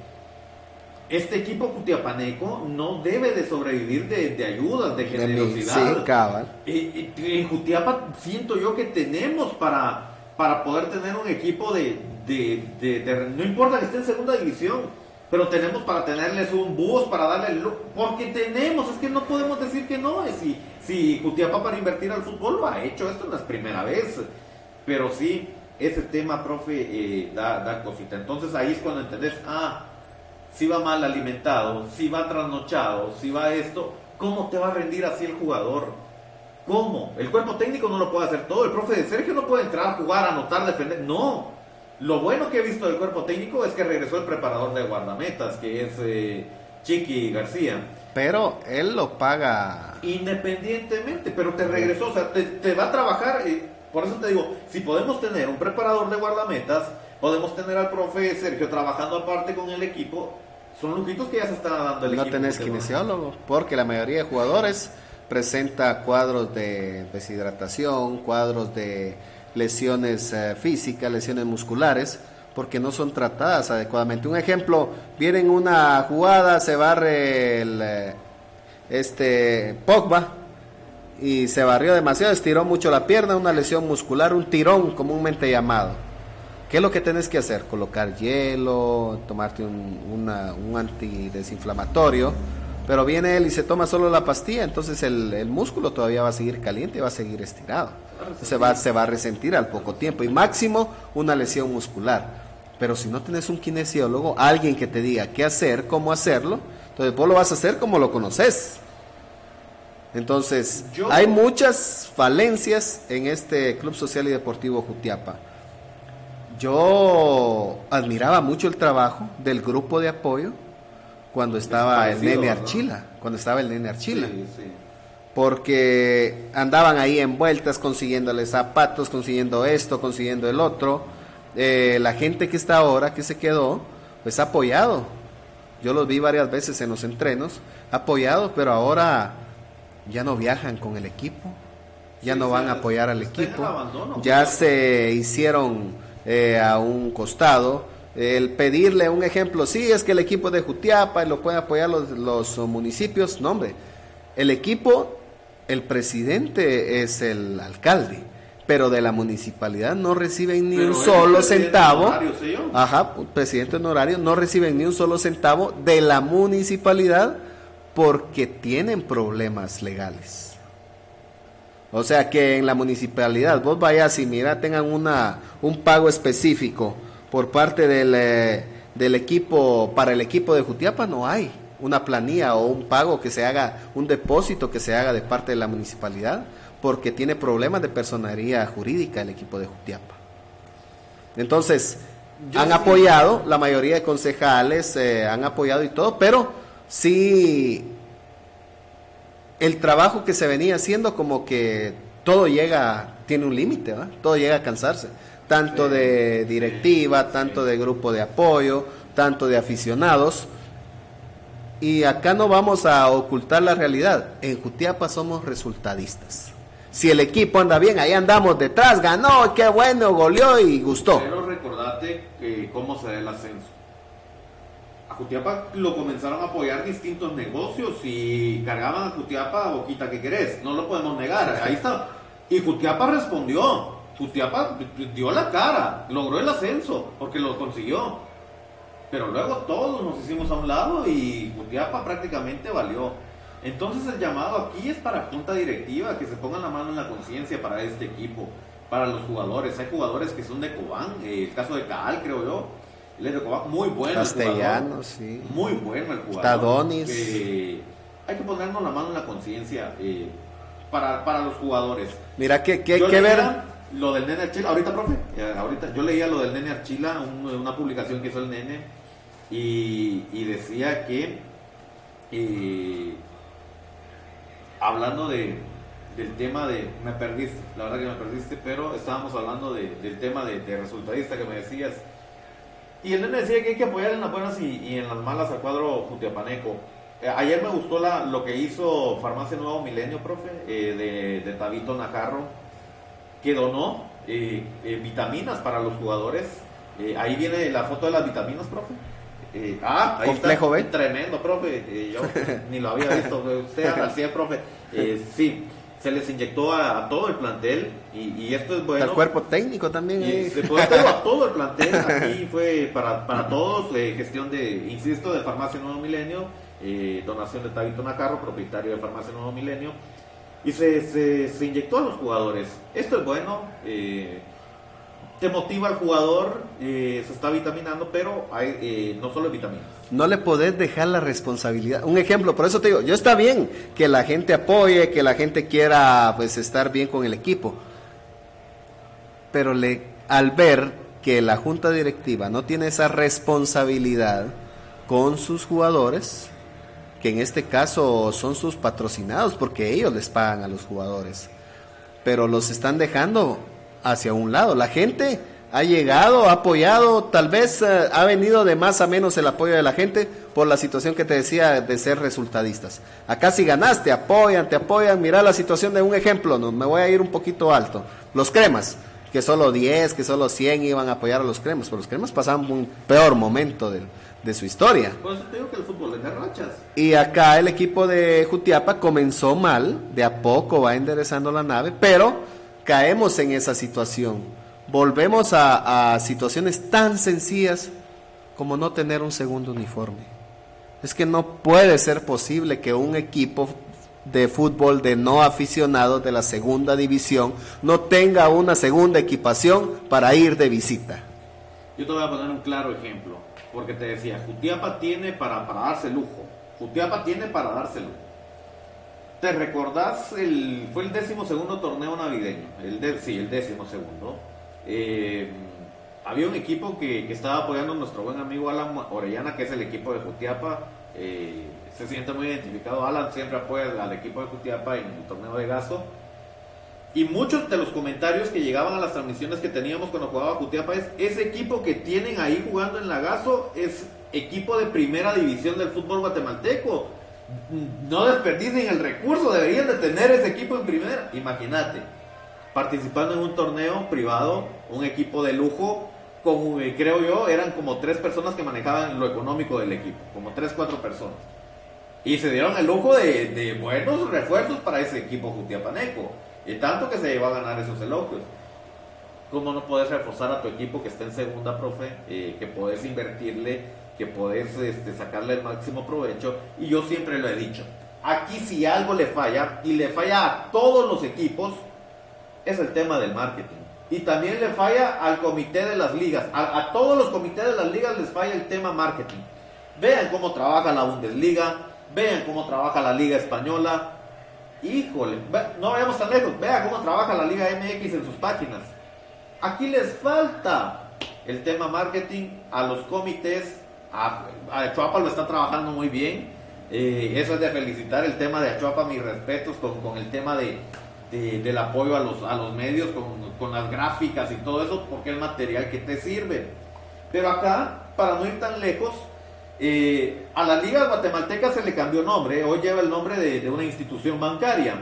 [SPEAKER 1] este equipo cutiapaneco no debe de sobrevivir de, ayudas, de generosidad.
[SPEAKER 2] Sí, cabal.
[SPEAKER 1] en Jutiapa siento yo que tenemos para, para poder tener un equipo de, de, No importa que esté en segunda división, pero tenemos para tenerles un bus, para darle... Porque tenemos, es que no podemos decir que no. Si, si Jutiapa para invertir al fútbol lo ha hecho, esto no es primera vez. Pero sí, ese tema, profe, eh, da, da cosita. Entonces ahí es cuando entendés, ah, si va mal alimentado, si va trasnochado, si va esto, ¿cómo te va a rendir así el jugador? ¿Cómo? El cuerpo técnico no lo puede hacer todo. El profe de Sergio no puede entrar, jugar, anotar, defender. No. Lo bueno que he visto del cuerpo técnico es que regresó el preparador de guardametas, que es eh, Chiqui García.
[SPEAKER 2] Pero él lo paga.
[SPEAKER 1] Independientemente, pero te regresó, o sea, te, va a trabajar. Eh, por eso te digo, si podemos tener un preparador de guardametas, podemos tener al profe Sergio trabajando aparte con el equipo, son lujitos que ya se están dando el
[SPEAKER 2] no
[SPEAKER 1] equipo.
[SPEAKER 2] No tenés kinesiólogo, porque la mayoría de jugadores presenta cuadros de deshidratación, cuadros de lesiones eh, físicas, lesiones musculares, porque no son tratadas adecuadamente. Un ejemplo, viene en una jugada, se barre el, eh, este Pogba y se barrió demasiado, estiró mucho la pierna, una lesión muscular, un tirón comúnmente llamado ¿Qué es lo que tienes que hacer? Colocar hielo, tomarte un, un antidesinflamatorio, pero viene él y se toma solo la pastilla, entonces el, músculo todavía va a seguir caliente y va a seguir estirado. Se va, se va a resentir al poco tiempo y máximo una lesión muscular. Pero si no tienes un kinesiólogo, alguien que te diga qué hacer, cómo hacerlo, entonces vos lo vas a hacer como lo conoces. Entonces, hay muchas falencias en este Club Social y Deportivo Jutiapa yo admiraba mucho el trabajo del grupo de apoyo cuando estaba el nene Archila, cuando estaba el nene Archila. Porque andaban ahí envueltas consiguiéndole zapatos, consiguiendo esto, consiguiendo el otro. Eh, la gente que está ahora, que se quedó, pues apoyado. Yo los vi varias veces en los entrenos, apoyado, pero ahora ya no viajan con el equipo, ya no van a apoyar al equipo, ya se hicieron eh, a un costado. El pedirle un ejemplo, sí, es que el equipo de Jutiapa lo pueden apoyar los, los municipios, no hombre, el equipo, el presidente es el alcalde, pero de la municipalidad no reciben ni un solo centavo. Ajá, presidente honorario, no reciben ni un solo centavo de la municipalidad porque tienen problemas legales. O sea que en la municipalidad vos vayas y mira, tengan una, un pago específico por parte del, eh, del equipo, para el equipo de Jutiapa no hay una planilla o un pago que se haga, un depósito que se haga de parte de la municipalidad, porque tiene problemas de personería jurídica el equipo de Jutiapa. Entonces, han apoyado, la mayoría de concejales eh, han apoyado y todo, pero sí el trabajo que se venía haciendo como que todo llega, tiene un límite, todo llega a cansarse, tanto de directiva, tanto de grupo de apoyo, tanto de aficionados. Y acá no vamos a ocultar la realidad, en Jutiapa somos resultadistas. Si el equipo anda bien, ahí andamos detrás, ganó, qué bueno, goleó y gustó.
[SPEAKER 1] Pero recordate que cómo se da el ascenso Jutiapa lo comenzaron a apoyar distintos negocios y cargaban a Jutiapa boquita que querés, no lo podemos negar, ahí está. Y Jutiapa respondió, Jutiapa dio la cara, logró el ascenso, porque lo consiguió. Pero luego todos nos hicimos a un lado y Jutiapa prácticamente valió. Entonces el llamado aquí es para junta directiva, que se pongan la mano en la conciencia para este equipo, para los jugadores. Hay jugadores que son de Cobán, el caso de Caal creo yo, muy bueno
[SPEAKER 2] Castellano, sí.
[SPEAKER 1] Muy bueno el jugador.
[SPEAKER 2] Tadonis.
[SPEAKER 1] hay que ponernos la mano en la conciencia eh, para, para, los jugadores.
[SPEAKER 2] Mira, que qué, ver?
[SPEAKER 1] Lo del nene Archila, ahorita, profe, eh, ahorita, yo leía lo del nene Archila, una publicación que hizo el nene, y, y decía que, eh, hablando de, del tema de, me perdiste, la verdad que me perdiste, pero estábamos hablando del tema de, de resultadista que me decías, y él me decía que hay que apoyar en las buenas y, en las malas al cuadro Jutiapaneco. Eh, ayer me gustó la, lo que hizo Farmacia Nuevo Milenio, profe, eh, de, de, Tabito Najarro, que donó eh, vitaminas para los jugadores. ahí viene la foto de las vitaminas, profe. Eh, ah, ahí
[SPEAKER 2] Complejo
[SPEAKER 1] está. Tremendo, profe. Eh, yo *laughs* ni lo había visto. Usted 100, profe. Eh, sí, se les inyectó a, todo el plantel y, esto es bueno.
[SPEAKER 2] Al cuerpo técnico también.
[SPEAKER 1] Y se puede a todo el plantel. *laughs* Aquí fue para, para todos, gestión de, insisto, de Farmacia Nuevo Milenio, donación de Tabito Nacarro, propietario de Farmacia Nuevo Milenio. Y se, se, se inyectó a los jugadores. Esto es bueno. Eh, te motiva al jugador, eh, se está vitaminando, pero hay, eh, no solo vitaminas.
[SPEAKER 2] No le podés dejar la responsabilidad. Un ejemplo, por eso te digo, yo está bien que la gente apoye, que la gente quiera pues estar bien con el equipo, pero le, al ver que la junta directiva no tiene esa responsabilidad con sus jugadores, que en este caso son sus patrocinados, porque ellos les pagan a los jugadores, pero los están dejando hacia un lado. La gente ha llegado, ha apoyado, tal vez eh, ha venido de más a menos el apoyo de la gente por la situación que te decía de ser resultadistas. Acá si ganaste, apoyan, te apoyan. Mira la situación de un ejemplo, no, me voy a ir un poquito alto. Los cremas, que solo 10, que solo 100 iban a apoyar a los cremas, pero los cremas pasaban un peor momento de su historia.
[SPEAKER 1] que el fútbol rachas.
[SPEAKER 2] Y acá el equipo de Jutiapa comenzó mal, de a poco va enderezando la nave, pero caemos en esa situación. Volvemos a, situaciones tan sencillas como no tener un segundo uniforme. Es que no puede ser posible que un equipo de fútbol de no aficionados de la segunda división no tenga una segunda equipación para ir de visita.
[SPEAKER 1] Yo te voy a poner un claro ejemplo, porque te decía, Jutiapa tiene para, para darse lujo, Jutiapa tiene para darse lujo. ¿Te recordás? El, fue el décimo segundo torneo navideño. El sí, el décimo segundo. Eh, había un equipo que, estaba apoyando a nuestro buen amigo Alan Orellana, que es el equipo de Jutiapa. Eh, se siente muy identificado. Alan siempre apoya al equipo de Jutiapa en el torneo de Gaso. Y muchos de los comentarios que llegaban a las transmisiones que teníamos cuando jugaba Jutiapa es: ese equipo que tienen ahí jugando en la Gaso es equipo de primera división del fútbol guatemalteco no desperdicien el recurso, deberían de tener ese equipo en primera. Imagínate, participando en un torneo privado, un equipo de lujo, como eh, creo yo, eran como tres personas que manejaban lo económico del equipo, como tres, cuatro personas. Y se dieron el lujo de, buenos refuerzos para ese equipo jutiapaneco. Y tanto que se llevó a ganar esos elogios. ¿Cómo no puedes reforzar a tu equipo que está en segunda, profe? Eh, que puedes invertirle que podés este, sacarle el máximo provecho. Y yo siempre lo he dicho, aquí si algo le falla, y le falla a todos los equipos, es el tema del marketing. Y también le falla al comité de las ligas. A, todos los comités de las ligas les falla el tema marketing. Vean cómo trabaja la Bundesliga, vean cómo trabaja la Liga Española. Híjole, no vayamos tan lejos, vean cómo trabaja la Liga MX en sus páginas. Aquí les falta el tema marketing a los comités Achuapa lo está trabajando muy bien. Eh, eso es de felicitar el tema de Achuapa, mis respetos con, el tema de, del apoyo a los, a los medios, con, las gráficas y todo eso, porque es material que te sirve. Pero acá, para no ir tan lejos, eh, a la Liga Guatemalteca se le cambió nombre, hoy lleva el nombre de, una institución bancaria.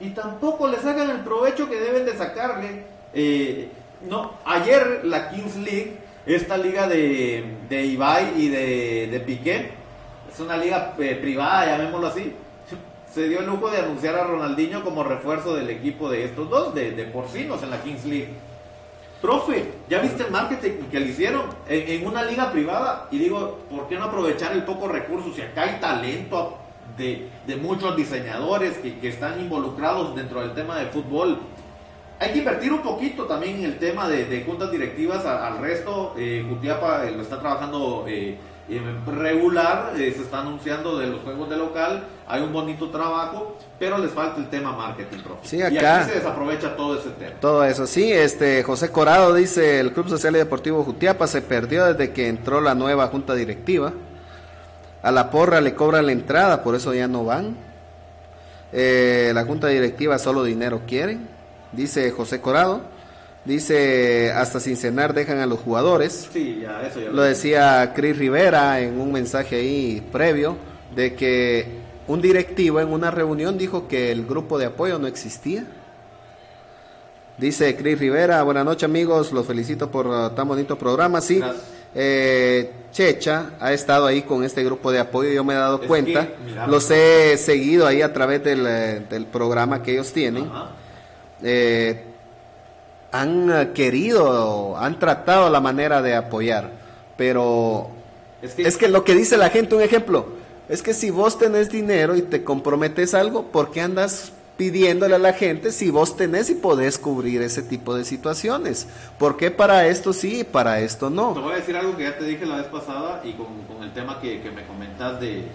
[SPEAKER 1] Y tampoco les hagan el provecho que deben de sacarle. Eh, no, ayer la Kings League esta liga de, de Ibai y de, de Piqué es una liga eh, privada, llamémoslo así. Se dio el lujo de anunciar a Ronaldinho como refuerzo del equipo de estos dos, de, de porcinos en la Kings League. Profe, ¿ya viste el marketing que le hicieron en, una liga privada? Y digo, ¿por qué no aprovechar el poco recursos? Si acá hay talento de, de muchos diseñadores que, están involucrados dentro del tema de fútbol hay que invertir un poquito también en el tema de, juntas directivas al, resto. Eh, Jutiapa eh, lo está trabajando eh, regular, se está anunciando de los juegos de local, hay un bonito trabajo, pero les falta el tema marketing, profe.
[SPEAKER 2] Sí, acá,
[SPEAKER 1] y aquí se desaprovecha todo ese tema.
[SPEAKER 2] Todo eso, sí. Este José Corado dice, el Club Social y Deportivo Jutiapa se perdió desde que entró la nueva junta directiva. A la porra le cobran la entrada, por eso ya no van. la junta directiva solo dinero quieren dice José Corado. Dice, hasta sin cenar dejan a los jugadores.
[SPEAKER 1] Sí, ya, eso ya
[SPEAKER 2] lo, decía Cris Rivera en un mensaje ahí previo, de que un directivo en una reunión dijo que el grupo de apoyo no existía. Dice Cris Rivera, buenas noches amigos, los felicito por uh, tan bonito programa. Sí, eh, Checha ha estado ahí con este grupo de apoyo, yo me he dado cuenta, los he seguido ahí a través del, eh, programa que ellos tienen. Eh, han querido, han tratado la manera de apoyar, pero es que, lo que dice la gente, un ejemplo, es que si vos tenés dinero y te comprometes algo, ¿por qué andas pidiéndole a la gente si vos tenés y podés cubrir ese tipo de situaciones. ¿Por qué para esto sí y para esto no?
[SPEAKER 1] Te voy a decir algo que ya te dije la vez pasada y con, el tema que, me comentas de,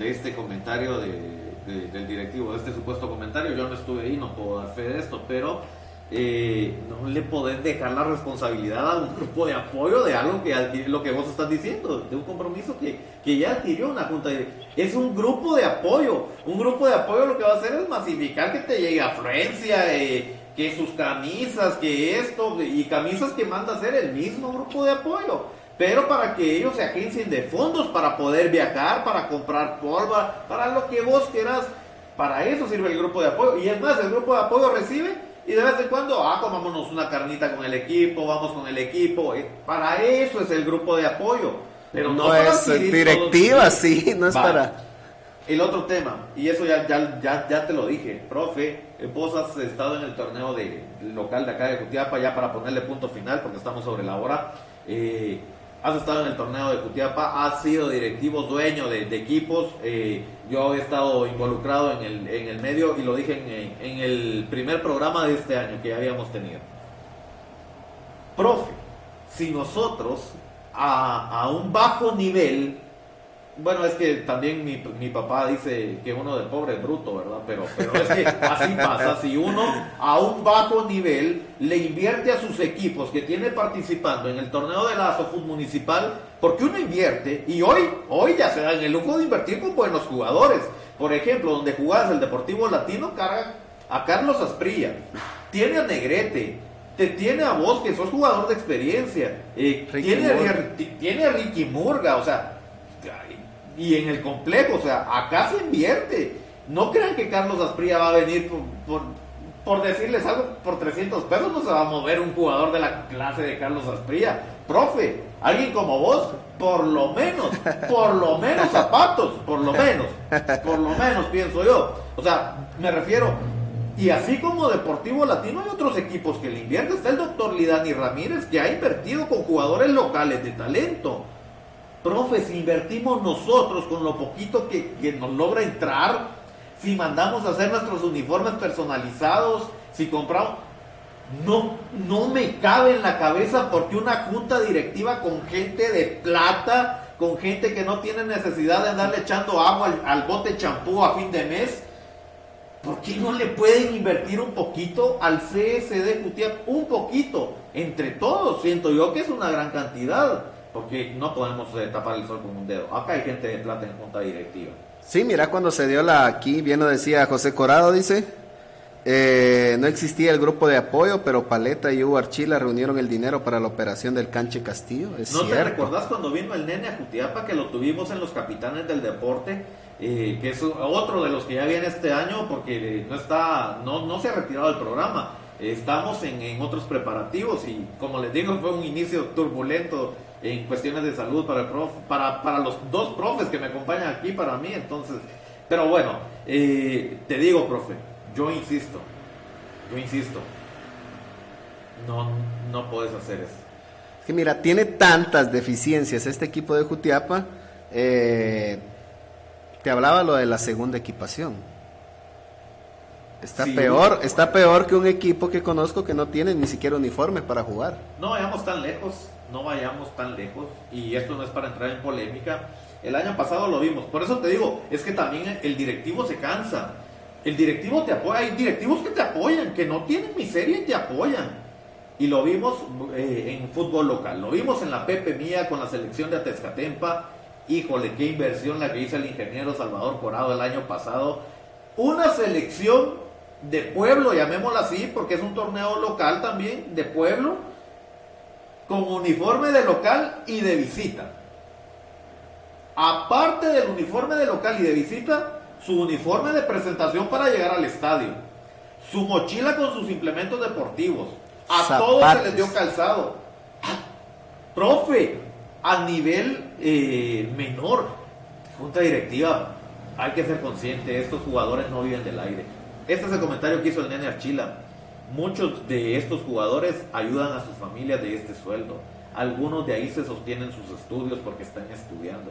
[SPEAKER 1] este comentario del directivo, de este supuesto comentario. Yo no estuve ahí, no puedo dar fe de esto, pero eh, no le podés dejar la responsabilidad a un grupo de apoyo de algo que lo que vos estás diciendo, de un compromiso que, que ya adquirió una junta. De, es un grupo de apoyo. Un grupo de apoyo lo que va a hacer es masificar que te llegue afluencia, eh, que sus camisas, que esto, y camisas que manda hacer el mismo grupo de apoyo. Pero para que ellos se agencien de fondos para poder viajar, para comprar polva, para lo que vos quieras. Para eso sirve el grupo de apoyo. Y es más, el grupo de apoyo recibe y de vez en cuando, ah, comámonos una carnita con el equipo, vamos con el equipo. Eh, para eso es el grupo de apoyo. Pero no,
[SPEAKER 2] es directiva, sí, no es para...
[SPEAKER 1] El otro tema, y eso ya, ya, ya, ya te lo dije, profe, eh, vos has estado en el torneo de, local de acá de Jutiapa, ya para ponerle punto final, porque estamos sobre la hora. Eh, has estado en el torneo de Cutiapa, has sido directivo, dueño de, equipos. Eh, yo he estado involucrado en el, en el medio y lo dije en, el primer programa de este año que habíamos tenido. Profe, si nosotros a, a un bajo nivel bueno, es que también mi, mi, papá dice que uno de pobre es bruto, ¿verdad? Pero, pero es que así pasa. Si uno a un bajo nivel le invierte a sus equipos que tiene participando en el torneo de la Sofut Municipal, porque uno invierte y hoy, hoy ya se da en el lujo de invertir con buenos jugadores. Por ejemplo, donde jugás el Deportivo Latino, carga a Carlos Asprilla, tiene a Negrete, te tiene a vos que sos jugador de experiencia, eh, tiene, tiene a Ricky Murga, o sea y en el complejo, o sea, acá se invierte. No crean que Carlos Asprilla va a venir por, por, decirles algo por 300 pesos, no se va a mover un jugador de la clase de Carlos Asprilla. Profe, alguien como vos, por lo menos, por lo menos zapatos, por lo menos, por lo menos pienso yo. O sea, me refiero, y así como Deportivo Latino hay otros equipos que le invierten. Está el doctor Lidani Ramírez que ha invertido con jugadores locales de talento. Profe, si invertimos nosotros con lo poquito que, nos logra entrar, si mandamos a hacer nuestros uniformes personalizados, si compramos, no, no me cabe en la cabeza porque una junta directiva con gente de plata, con gente que no tiene necesidad de andarle echando agua al, bote champú a fin de mes, ¿por qué no le pueden invertir un poquito al CSD Jutiap? Un poquito, entre todos, siento yo que es una gran cantidad porque no podemos eh, tapar el sol con un dedo. Acá hay gente de plata en junta directiva.
[SPEAKER 2] Sí, mira cuando se dio la aquí, bien lo decía José Corado, dice, eh, no existía el grupo de apoyo, pero Paleta y Hugo Archila reunieron el dinero para la operación del Canche Castillo.
[SPEAKER 1] ¿No te recordás cuando vino el nene a Jutiapa que lo tuvimos en los capitanes del deporte? Eh, que es otro de los que ya viene este año porque no está, no, no se ha retirado del programa. Estamos en, en otros preparativos y como les digo fue un inicio turbulento en cuestiones de salud para, el prof, para, para los dos profes que me acompañan aquí, para mí, entonces, pero bueno, eh, te digo, profe, yo insisto, yo insisto, no, no puedes hacer eso.
[SPEAKER 2] Es que mira, tiene tantas deficiencias este equipo de Jutiapa, eh, te hablaba lo de la segunda equipación. Está peor, está peor que un equipo que conozco que no tiene ni siquiera uniforme para jugar.
[SPEAKER 1] No vayamos tan lejos no vayamos tan lejos y esto no es para entrar en polémica. El año pasado lo vimos, por eso te digo, es que también el directivo se cansa. El directivo te apoya, hay directivos que te apoyan, que no tienen miseria y te apoyan. Y lo vimos eh, en fútbol local, lo vimos en la Pepe Mía con la selección de Atezcatempa. Híjole, qué inversión la que hizo el ingeniero Salvador Corado el año pasado. Una selección de pueblo, llamémosla así, porque es un torneo local también, de pueblo, con uniforme de local y de visita. Aparte del uniforme de local y de visita, su uniforme de presentación para llegar al estadio. Su mochila con sus implementos deportivos. A todos se les dio calzado. profe, a nivel eh, menor, junta directiva, hay que ser consciente, estos jugadores no viven del aire. Este es el comentario que hizo el nene Archila. Muchos de estos jugadores ayudan a sus familias de este sueldo. Algunos de ahí se sostienen sus estudios porque están estudiando.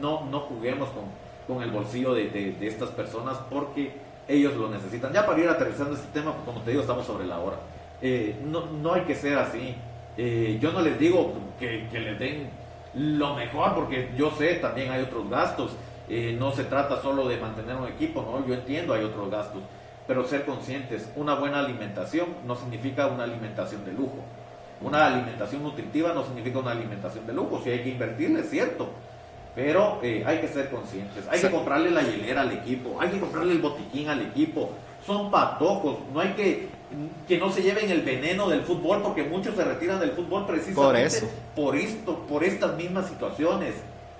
[SPEAKER 1] No, no juguemos con, con el bolsillo de, de, estas personas porque ellos lo necesitan. Ya para ir aterrizando este tema, pues, como te digo, estamos sobre la hora. Eh, no, no hay que ser así. Eh, yo no les digo que, que les den lo mejor porque yo sé, también hay otros gastos. Eh, no se trata solo de mantener un equipo, ¿no? Yo entiendo, hay otros gastos. Pero ser conscientes, una buena alimentación no significa una alimentación de lujo. Una alimentación nutritiva no significa una alimentación de lujo. Si hay que invertirle, es cierto. Pero eh, hay que ser conscientes. Hay que comprarle la hielera al equipo. Hay que comprarle el botiquín al equipo. Son patojos. No hay que que no se lleven el veneno del fútbol porque muchos se retiran del fútbol precisamente por, esto, por estas mismas situaciones.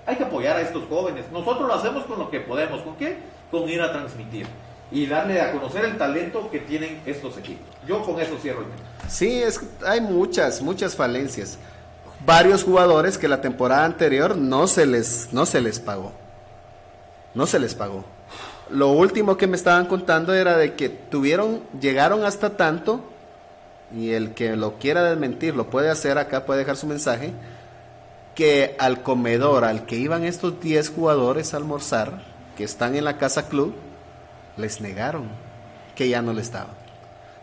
[SPEAKER 1] Hay que apoyar a estos jóvenes. Nosotros lo hacemos con lo que podemos. ¿Con qué? Con ir a transmitir y darle a conocer el talento que tienen estos equipos. Yo con eso cierro el tema.
[SPEAKER 2] Sí, es, hay muchas, muchas falencias. Varios jugadores que la temporada anterior no se les, no se les pagó. No se les pagó. Lo último que me estaban contando era de que tuvieron, llegaron hasta tanto, y el que lo quiera desmentir lo puede hacer acá, puede dejar su mensaje, que al comedor al que iban estos 10 jugadores a almorzar, que están en la casa club, les negaron que ya no le estaban.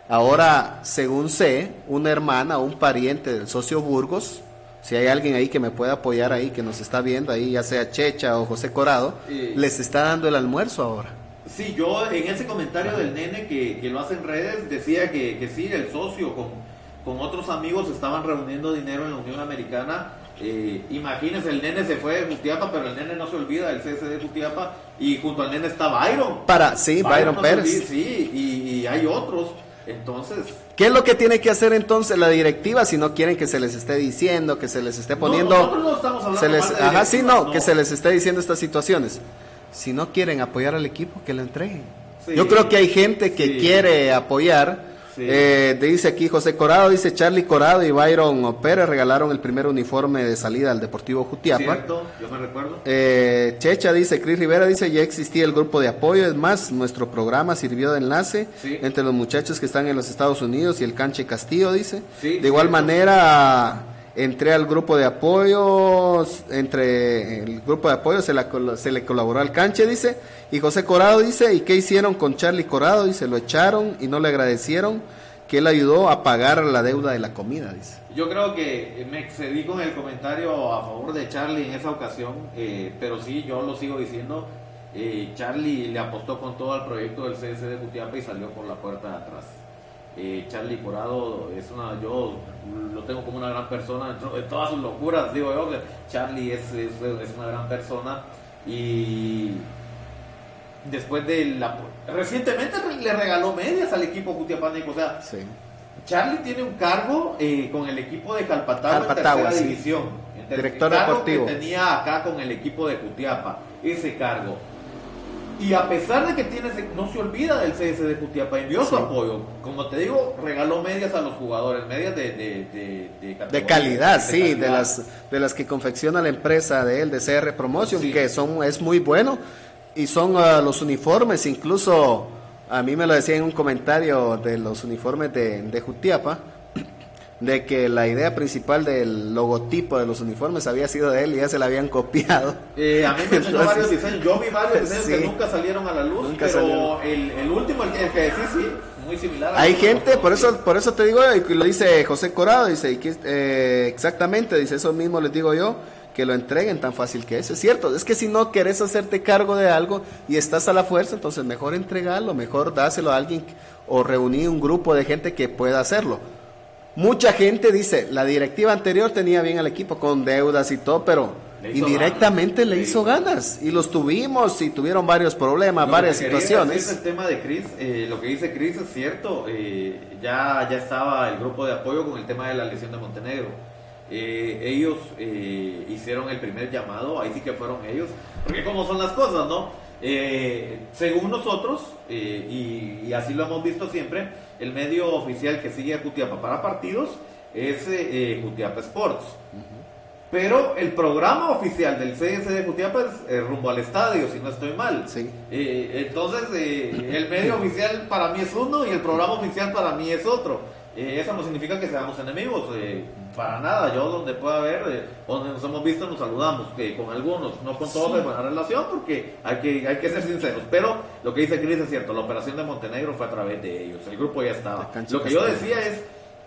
[SPEAKER 2] Ahora, según sé, una hermana o un pariente del socio Burgos, si hay alguien ahí que me pueda apoyar ahí, que nos está viendo ahí, ya sea Checha o José Corado, les está dando el almuerzo ahora.
[SPEAKER 1] Sí, yo en ese comentario del nene que, lo hace en redes decía que, que sí, el socio con, con otros amigos estaban reuniendo dinero en la Unión Americana eh, imagínense, el nene se fue de Jutiapa, pero el nene no se olvida del CS de Jutiapa y junto al nene está Byron.
[SPEAKER 2] Para, sí, Byron, Pérez.
[SPEAKER 1] sí, y, hay otros. Entonces.
[SPEAKER 2] ¿Qué es lo que tiene que hacer entonces la directiva si no quieren que se les esté diciendo, que se les esté poniendo. No, nosotros no estamos hablando se ajá, sí, no, que se les esté diciendo estas situaciones. Si no quieren apoyar al equipo, que lo entreguen. Yo creo que hay gente que quiere apoyar eh, dice aquí José Corado, dice Charlie Corado y Byron Pérez regalaron el primer uniforme de salida al Deportivo Jutiapa.
[SPEAKER 1] Cierto, yo me recuerdo.
[SPEAKER 2] Eh, Checha dice, Cris Rivera dice, ya existía el grupo de apoyo, es más, nuestro programa sirvió de enlace entre los muchachos que están en los Estados Unidos y el Canche Castillo, dice. de igual manera entré al grupo de apoyo, entre el grupo de apoyo se, se, le colaboró al canche, dice, y José Corado dice, ¿y qué hicieron con Charlie Corado? Dice, lo echaron y no le agradecieron que él ayudó a pagar la deuda de la comida, dice.
[SPEAKER 1] Yo creo que me excedí con el comentario a favor de Charlie en esa ocasión, eh, pero sí, yo lo sigo diciendo, eh, Charlie le apostó con todo al proyecto del CS de Jutiapa y salió por la puerta de atrás. Eh, Charlie Corado es una, yo lo tengo como una gran persona dentro de todas sus locuras, digo yo, Charlie es, es, es una gran persona y después de la... Recientemente le regaló medias al equipo Cutiapánico, o sea, Charlie tiene un cargo eh, con el equipo de Calpatagua, en tercera división.
[SPEAKER 2] Director el deportivo.
[SPEAKER 1] que tenía acá con el equipo de Cutiapa, ese cargo. Y a pesar de que tiene no se olvida del CS de Jutiapa, envió su apoyo. Como te digo, regaló medias a los jugadores, medias de,
[SPEAKER 2] de, de, calidad, sí, de las de las que confecciona la empresa de él, de CR Promotion, que son es muy bueno y son uh, los uniformes, incluso a mí me lo decía en un comentario de los uniformes de, de Jutiapa, de que la idea principal del logotipo de los uniformes había sido de él y ya se la habían copiado. *laughs*
[SPEAKER 1] Eh, a mí me enseñó varios diseños, yo vi varios diseños que nunca salieron a la luz, pero el, el, último, el que, sí, sí, muy similar.
[SPEAKER 2] Hay gente, por eso, por eso te digo, y lo dice José Corado, dice, eh, exactamente, dice, eso mismo les digo yo, que lo entreguen tan fácil que es. Es cierto, es que si no quieres hacerte cargo de algo y estás a la fuerza, entonces mejor entregarlo, mejor dáselo a alguien o reunir un grupo de gente que pueda hacerlo. Mucha gente dice, la directiva anterior tenía bien al equipo con deudas y todo, pero indirectamente le hizo ganas y los tuvimos y tuvieron varios problemas, varias situaciones.
[SPEAKER 1] El tema de Cris, eh, lo que dice Cris es cierto, eh, ya, ya estaba el grupo de apoyo con el tema de la lesión de Montenegro eh, ellos eh, hicieron el primer llamado, ahí sí que fueron ellos, porque como son las cosas, ¿no? Eh, según nosotros, y, así lo hemos visto siempre, el medio oficial que sigue a Jutiapa para partidos es Jutiapa Sports. Pero el programa oficial del CS de Jutiapa es eh, rumbo al estadio, si no estoy mal.
[SPEAKER 2] Sí.
[SPEAKER 1] Eh, entonces, eh, el medio oficial para mí es uno y el programa oficial para mí es otro. Eso no significa que seamos enemigos, para nada. Yo donde pueda haber, donde nos hemos visto nos saludamos, que con algunos, no con todos de buena relación, porque hay que, hay que ser sinceros. Pero lo que dice Cris es cierto, la operación de Montenegro fue a través de ellos, el grupo ya estaba. Lo que yo decía es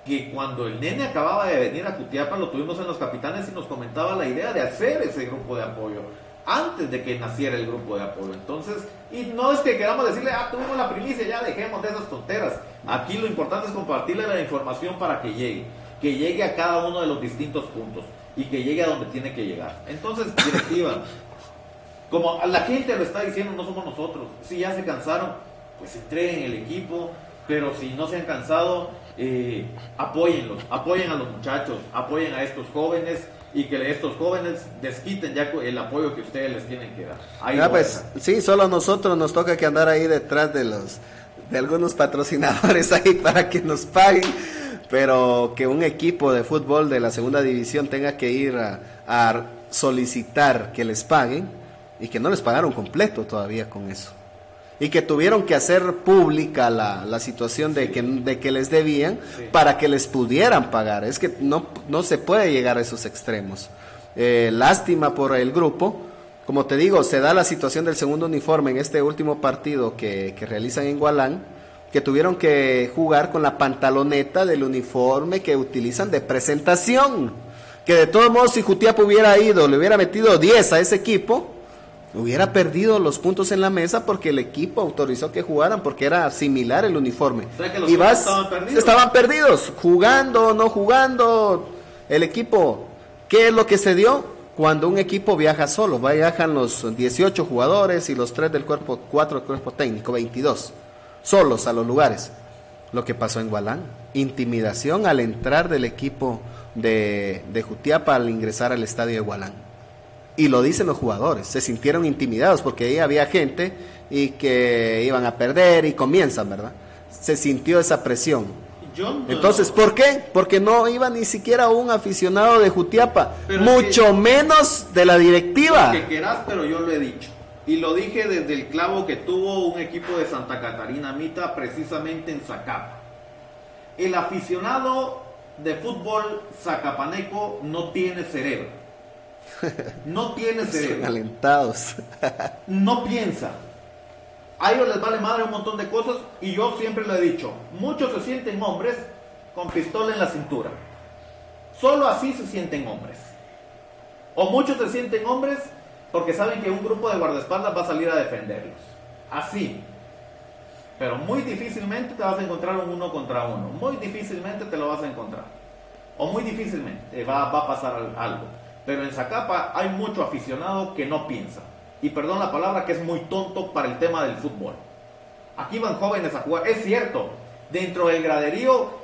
[SPEAKER 1] que cuando el nene acababa de venir a Cutiapa lo tuvimos en los capitanes y nos comentaba la idea de hacer ese grupo de apoyo antes de que naciera el grupo de apoyo. Entonces, y no es que queramos decirle, ah, tuvimos la primicia, ya dejemos de esas tonteras. Aquí lo importante es compartirle la información para que llegue, que llegue a cada uno de los distintos puntos y que llegue a donde tiene que llegar. Entonces, directiva, como la gente lo está diciendo, no somos nosotros. Si ya se cansaron, pues entreguen el equipo, pero si no se han cansado, eh, apóyenlos, apoyen a los muchachos, apoyen a estos jóvenes y que estos jóvenes desquiten ya el apoyo que ustedes les tienen que dar.
[SPEAKER 2] Ahí pues, sí, solo a nosotros nos toca que andar ahí detrás de los de algunos patrocinadores *laughs* ahí para que nos paguen, pero que un equipo de fútbol de la segunda división tenga que ir a solicitar que les paguen y que no les pagaron completo todavía con eso y que tuvieron que hacer pública la, la situación de, que, de que les debían para que les pudieran pagar. Es que no, no se puede llegar a esos extremos. Eh, lástima por el grupo. Como te digo, se da la situación del segundo uniforme en este último partido que, que realizan en Gualán, que tuvieron que jugar con la pantaloneta del uniforme que utilizan de presentación. Que de todos modos, si Jutiapa hubiera ido, le hubiera metido 10 a ese equipo, hubiera perdido los puntos en la mesa porque el equipo autorizó que jugaran porque era similar el uniforme. y vas, estaban perdidos. estaban perdidos, jugando o no jugando. El equipo, ¿qué es lo que se dio? Cuando un equipo viaja solo, viajan los 18 jugadores y los 3 del cuerpo, 4 del cuerpo técnico, 22, solos a los lugares. Lo que pasó en Gualán, intimidación al entrar del equipo de, de Jutiapa al ingresar al estadio de Gualán y lo dicen los jugadores, se sintieron intimidados porque ahí había gente y que iban a perder y comienzan, ¿verdad? Se sintió esa presión. Entonces, ¿por qué? Porque no iba ni siquiera un aficionado de Jutiapa, mucho menos de la directiva.
[SPEAKER 1] que quieras, pero yo lo he dicho. Y lo dije desde el clavo que tuvo un equipo de Santa Catarina Mita precisamente en Zacapa. El aficionado de fútbol zacapaneco no tiene cerebro *laughs* no tiene cerebro.
[SPEAKER 2] alentados. *laughs*
[SPEAKER 1] no piensa. A ellos les vale madre un montón de cosas y yo siempre lo he dicho. Muchos se sienten hombres con pistola en la cintura. Solo así se sienten hombres. O muchos se sienten hombres porque saben que un grupo de guardaespaldas va a salir a defenderlos. Así. Pero muy difícilmente te vas a encontrar un uno contra uno. Muy difícilmente te lo vas a encontrar. O muy difícilmente va, va a pasar algo. Pero en Zacapa hay mucho aficionado que no piensa. Y perdón la palabra, que es muy tonto para el tema del fútbol. Aquí van jóvenes a jugar. Es cierto, dentro del graderío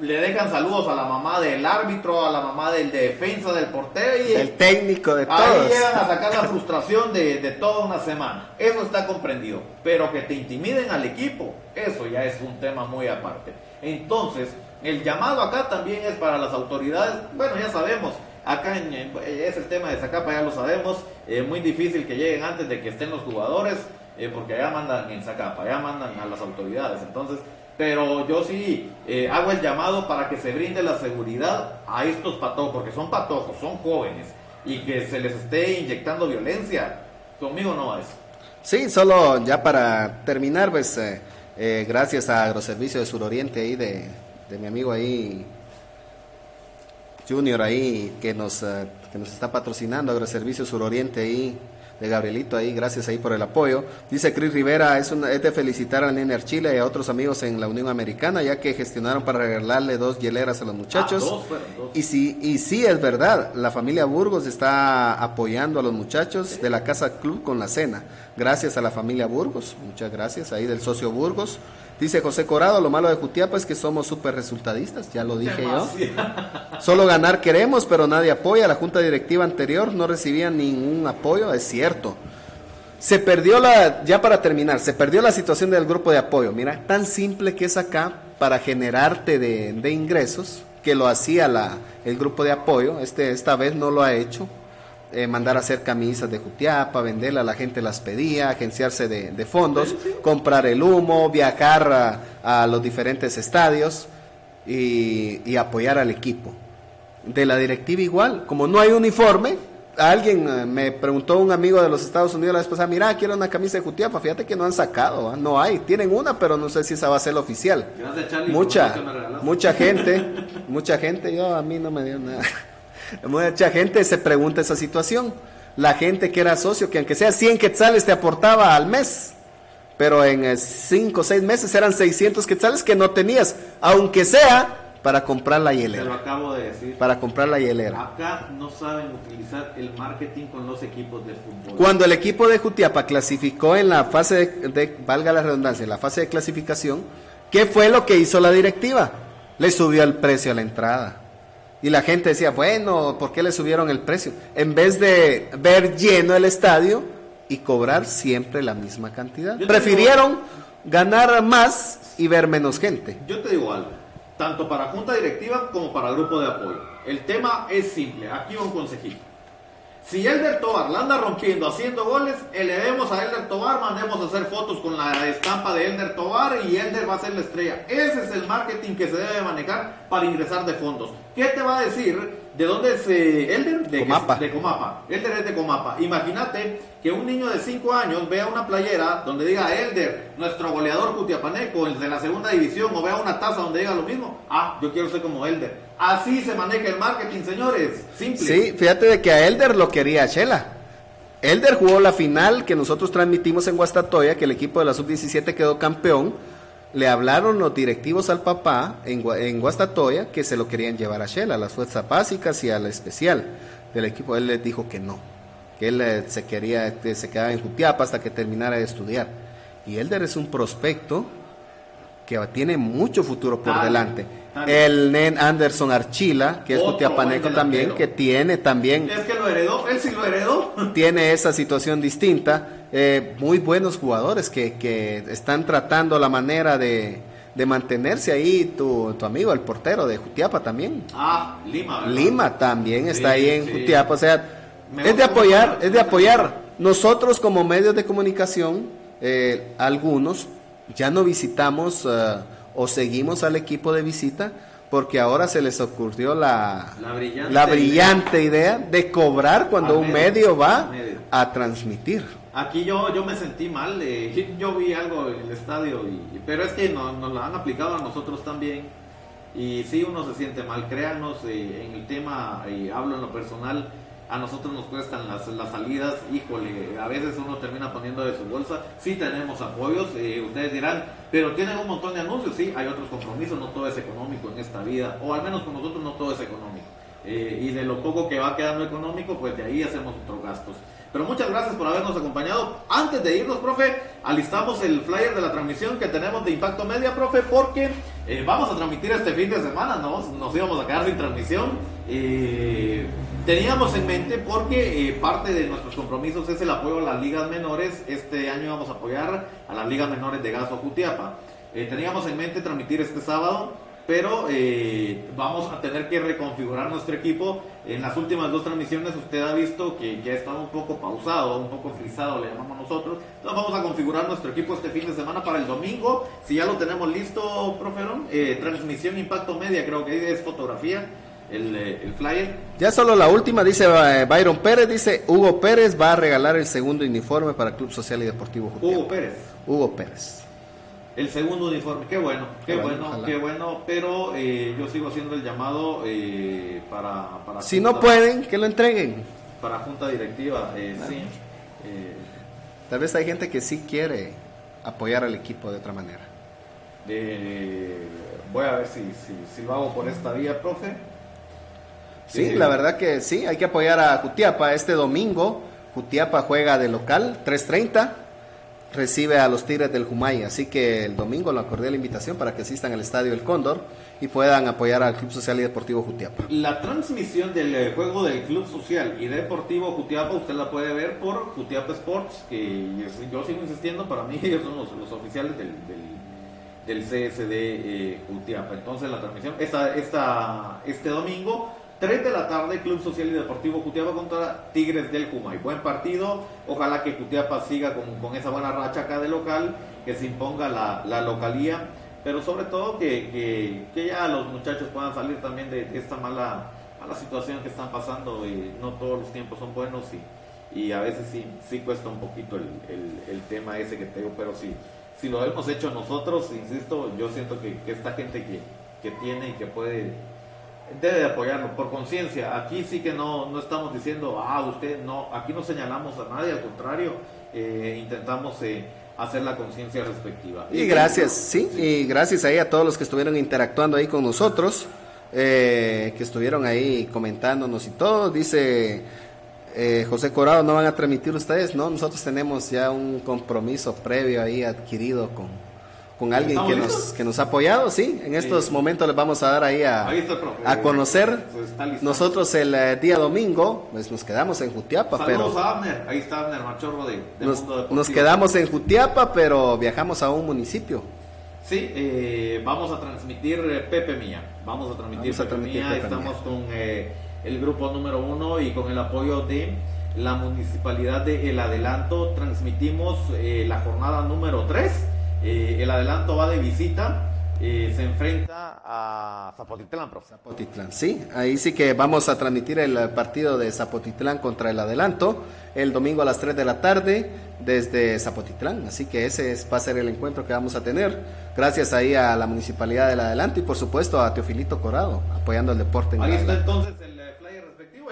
[SPEAKER 1] le dejan saludos a la mamá del árbitro, a la mamá del defensa, del portero y
[SPEAKER 2] el técnico de todos.
[SPEAKER 1] Ahí llegan a sacar la *laughs* frustración de, de, toda una semana. Eso está comprendido. Pero que te intimiden al equipo, eso ya es un tema muy aparte. Entonces, el llamado acá también es para las autoridades. Bueno, ya sabemos, Acá es el tema de Zacapa, ya lo sabemos. Es muy difícil que lleguen antes de que estén los jugadores, eh, porque allá mandan en Zacapa, allá mandan a las autoridades. Entonces, pero yo sí eh, hago el llamado para que se brinde la seguridad a estos patojos, porque son patojos, son jóvenes, y que se les esté inyectando violencia. Conmigo no es.
[SPEAKER 2] Sí, solo ya para terminar, pues eh, gracias a Agroservicio de Suroriente ahí de, de mi amigo ahí Junior ahí que nos, eh, que nos está patrocinando, Agroservicio Suroriente ahí, de Gabrielito ahí, gracias ahí por el apoyo. Dice Cris Rivera, es, una, es de felicitar al Nener Chile y a otros amigos en la Unión Americana, ya que gestionaron para regalarle dos hieleras a los muchachos. Ah, y sí, y sí es verdad, la familia Burgos está apoyando a los muchachos de la Casa Club con la cena. Gracias a la familia Burgos, muchas gracias ahí del socio Burgos. Dice José Corado, lo malo de Jutiapa es que somos súper resultadistas, ya lo dije yo. Solo ganar queremos, pero nadie apoya. La junta directiva anterior no recibía ningún apoyo, es cierto. Se perdió la, ya para terminar, se perdió la situación del grupo de apoyo. Mira, tan simple que es acá para generarte de, de ingresos que lo hacía la, el grupo de apoyo, este, esta vez no lo ha hecho. Eh, mandar a hacer camisas de Jutiapa, venderla, la gente las pedía, agenciarse de, fondos, comprar el humo, viajar a, los diferentes estadios y, apoyar al equipo. De la directiva igual, como no hay uniforme, alguien eh, me preguntó un amigo de los Estados Unidos la vez pasada, mira, quiero una camisa de Jutiapa, fíjate que no han sacado, ¿ah? no hay, tienen una, pero no sé si esa va a ser la oficial. mucha, mucha gente, mucha gente, yo a mí no me dio nada. *laughs* Mucha gente se pregunta esa situación. La gente que era socio, que aunque sea 100 quetzales te aportaba al mes, pero en 5 o 6 meses eran 600 quetzales que no tenías, aunque sea para comprar la hielera.
[SPEAKER 1] Te lo acabo de decir.
[SPEAKER 2] Para comprar la hielera.
[SPEAKER 1] Acá no saben utilizar el marketing con los equipos de fútbol.
[SPEAKER 2] Cuando el equipo de Jutiapa clasificó en la fase de, valga la redundancia, en la fase de clasificación, ¿qué fue lo que hizo la directiva? Le subió el precio a la entrada. Y la gente decía, bueno, ¿por qué le subieron el precio? En vez de ver lleno el estadio y cobrar siempre la misma cantidad. Prefirieron ganar más y ver menos gente.
[SPEAKER 1] Yo te digo algo, tanto para junta directiva como para grupo de apoyo. El tema es simple, aquí un consejito. Si Elder Tobar la anda rompiendo, haciendo goles, elevemos a Elder Tobar, mandemos a hacer fotos con la estampa de Elder Tobar y Elder va a ser la estrella. Ese es el marketing que se debe manejar para ingresar de fondos. ¿Qué te va a decir ¿De dónde es eh, Elder? De
[SPEAKER 2] Comapa.
[SPEAKER 1] de Comapa. Elder es de Comapa. Imagínate que un niño de 5 años vea una playera donde diga Elder, nuestro goleador Jutiapaneco, el de la segunda división, o vea una taza donde diga lo mismo. Ah, yo quiero ser como Elder. Así se maneja el marketing, señores. Simple.
[SPEAKER 2] Sí, fíjate de que a Elder lo quería Chela. Elder jugó la final que nosotros transmitimos en Guastatoya, que el equipo de la sub-17 quedó campeón le hablaron los directivos al papá en, Guastatoya que se lo querían llevar a Shell, a las fuerzas básicas y a la especial del equipo. Él les dijo que no, que él eh, se quería, se quedaba en Jutiapa hasta que terminara de estudiar. Y Elder es un prospecto que tiene mucho futuro por delante. El Nen Anderson Archila, que es jutiapaneco también, que tiene también...
[SPEAKER 1] Es que lo heredó, él sí lo heredó. *laughs*
[SPEAKER 2] Tiene esa situación distinta. Eh, muy buenos jugadores que, que, están tratando la manera de, de mantenerse ahí. Tu, tu, amigo, el portero de Jutiapa también.
[SPEAKER 1] Ah, Lima.
[SPEAKER 2] Lima también está ahí en Jutiapa. O sea, es de apoyar, es de apoyar. Nosotros como medios de comunicación, eh, algunos ya no visitamos eh, o seguimos al equipo de visita porque ahora se les ocurrió la, la brillante, idea. de cobrar cuando un medio, va a transmitir.
[SPEAKER 1] Aquí yo, yo me sentí mal, eh, yo vi algo en el estadio, y, pero es que nos, nos lo han aplicado a nosotros también. Y sí, uno se siente mal, créanos, eh, en el tema, hablo en lo personal, a nosotros nos cuestan las, las salidas, híjole, a veces uno termina poniendo de su bolsa, sí tenemos apoyos, eh, ustedes dirán, pero tienen un montón de anuncios, sí, hay otros compromisos, no todo es económico en esta vida, o al menos con nosotros no todo es económico. Eh, y de lo poco que va quedando económico, pues de ahí hacemos otros gastos. Pero muchas gracias por habernos acompañado. Antes de irnos, profe, alistamos el flyer de la transmisión que tenemos de Impacto Media, profe, porque eh, vamos a transmitir este fin de semana, ¿no? Nos íbamos a quedar sin transmisión. Teníamos en mente porque eh, parte de nuestros compromisos es el apoyo a las ligas menores. Este año vamos a apoyar a las ligas menores de Gaso Jutiapa. teníamos en mente transmitir este sábado pero eh, vamos a tener que reconfigurar nuestro equipo. En las últimas dos transmisiones usted ha visto que ya está un poco pausado, un poco frisado, le llamamos nosotros. Entonces vamos a configurar nuestro equipo este fin de semana para el domingo. Si ya lo tenemos listo, proferón, eh, transmisión Impacto Media, creo que es fotografía. El, eh, el, flyer.
[SPEAKER 2] Ya solo la última, dice Byron Pérez, dice Hugo Pérez va a regalar el segundo uniforme para Club Social y Deportivo
[SPEAKER 1] Hugo Pérez.
[SPEAKER 2] Hugo Pérez
[SPEAKER 1] el segundo uniforme. Qué bueno, qué bueno, qué bueno, pero eh, yo sigo haciendo el llamado eh, para, para...
[SPEAKER 2] Si no pueden, que lo entreguen.
[SPEAKER 1] Para junta directiva, eh, sí.
[SPEAKER 2] Tal vez hay gente que sí quiere apoyar al equipo de otra manera.
[SPEAKER 1] voy a ver si, si, lo hago por esta vía, profe.
[SPEAKER 2] Sí, la verdad que sí, hay que apoyar a Jutiapa este domingo. Jutiapa juega de local, 3.30 recibe a los Tigres del Jumay. Así que el domingo lo acordé la invitación para que asistan al Estadio El Cóndor y puedan apoyar al Club Social y Deportivo Jutiapa.
[SPEAKER 1] La transmisión del eh, juego del Club Social y Deportivo Jutiapa usted la puede ver por Jutiapa Sports, que yo sigo insistiendo, para mí *laughs* ellos son los, oficiales del, del CSD eh, Jutiapa. Entonces la transmisión, esta, esta, este domingo, 3 de la tarde, Club Social y Deportivo Jutiapa contra Tigres del Cumay. Buen partido, ojalá que Jutiapa siga con, esa buena racha acá de local, que se imponga la, la localía, pero sobre todo que, que, ya los muchachos puedan salir también de, esta mala, mala situación que están pasando y no todos los tiempos son buenos y, y a veces sí, sí cuesta un poquito el, el, el tema ese que tengo, pero sí si lo hemos hecho nosotros, insisto, yo siento que, esta gente que, tiene y que puede, debe de apoyarlo por conciencia. Aquí sí que no, no estamos diciendo, ah, usted no, aquí no señalamos a nadie, al contrario, eh, intentamos eh, hacer la conciencia respectiva.
[SPEAKER 2] Y, gracias, sí, y gracias ahí a todos los que estuvieron interactuando ahí con nosotros, eh, que estuvieron ahí comentándonos y todo. Dice José Corado, ¿no van a transmitir ustedes? No, nosotros tenemos ya un compromiso previo ahí adquirido con, con alguien que nos, que nos ha apoyado, sí. En estos momentos les vamos a dar ahí a, a conocer. Nosotros el eh, día domingo, pues nos quedamos en Jutiapa.
[SPEAKER 1] Saludos pero, a Abner, ahí está Abner Machorro de,
[SPEAKER 2] nos, nos, quedamos en Jutiapa, pero viajamos a un municipio.
[SPEAKER 1] Sí, eh, vamos a transmitir Pepe Mía. Vamos a transmitir Pepe Mía. Estamos con el grupo número uno y con el apoyo de la municipalidad de El Adelanto transmitimos eh, la jornada número 3. Eh, el Adelanto va de visita. Eh, se enfrenta a Zapotitlán,
[SPEAKER 2] Zapotitlán, sí, ahí sí que vamos a transmitir el partido de Zapotitlán contra el Adelanto el domingo a las 3 de la tarde desde Zapotitlán, así que ese va a ser el encuentro que vamos a tener. Gracias ahí a la Municipalidad del Adelanto y por supuesto a Teofilito Corado apoyando el deporte
[SPEAKER 1] en Ahí está entonces el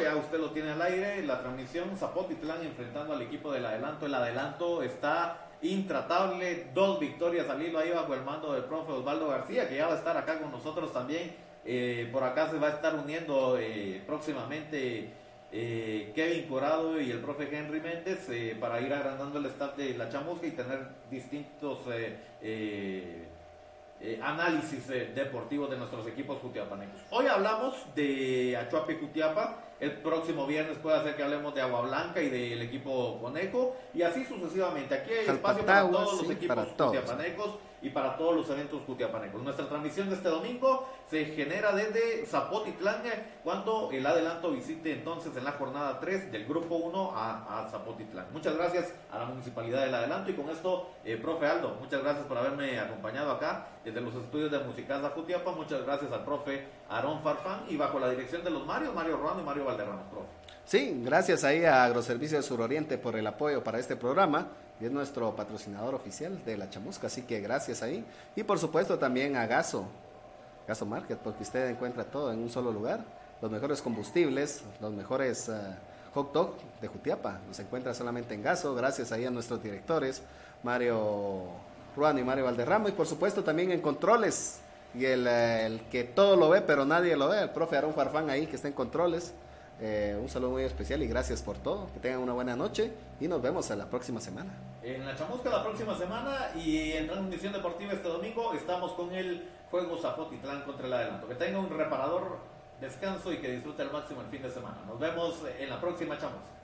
[SPEAKER 1] ya usted lo tiene al aire, la transmisión Zapotitlán enfrentando al equipo del adelanto, el adelanto está intratable, dos victorias al hilo ahí bajo el mando del profe Osvaldo García, que ya va a estar acá con nosotros también, eh, por acá se va a estar uniendo eh, próximamente eh, Kevin Corado y el profe Henry Méndez para ir agrandando el staff de la chamusca y tener distintos análisis eh, deportivo de nuestros equipos jutiapanecos. Hoy hablamos de Achuape Jutiapa, el próximo viernes puede ser que hablemos de Agua Blanca y del equipo Conejo, y así sucesivamente. Aquí hay espacio para todos los equipos jutiapanecos y para todos los eventos cutiapanecos. Nuestra transmisión de este domingo se genera desde Zapotitlán cuando el adelanto visite entonces en la jornada 3 del grupo 1 a, Zapotitlán. Muchas gracias a la Municipalidad del Adelanto y con esto, eh, profe Aldo, muchas gracias por haberme acompañado acá desde los estudios de Musicasa Jutiapa. Muchas gracias al profe Aarón Farfán y bajo la dirección de los Mario, Mario Ruano y Mario Valderrama, profe.
[SPEAKER 2] Sí, gracias ahí a Agroservicio de Suroriente por el apoyo para este programa y es nuestro patrocinador oficial de la chamusca, así que gracias ahí. Y por supuesto también a Gaso, Gaso Market, porque usted encuentra todo en un solo lugar, los mejores combustibles, los mejores uh, hot dog de Jutiapa, los encuentra solamente en Gaso, gracias ahí a nuestros directores, Mario Ruano y Mario Valderrama, y por supuesto también en controles, y el, eh, el que todo lo ve pero nadie lo ve, el profe Aaron Farfán ahí que está en controles. Eh, un saludo muy especial y gracias por todo. Que tengan una buena noche y nos vemos la próxima semana.
[SPEAKER 1] En la chamusca la próxima semana y en transmisión deportiva este domingo estamos con el juego Zapotitlán contra el adelanto. Que tenga un reparador descanso y que disfrute al máximo el fin de semana. Nos vemos en la próxima chamusca.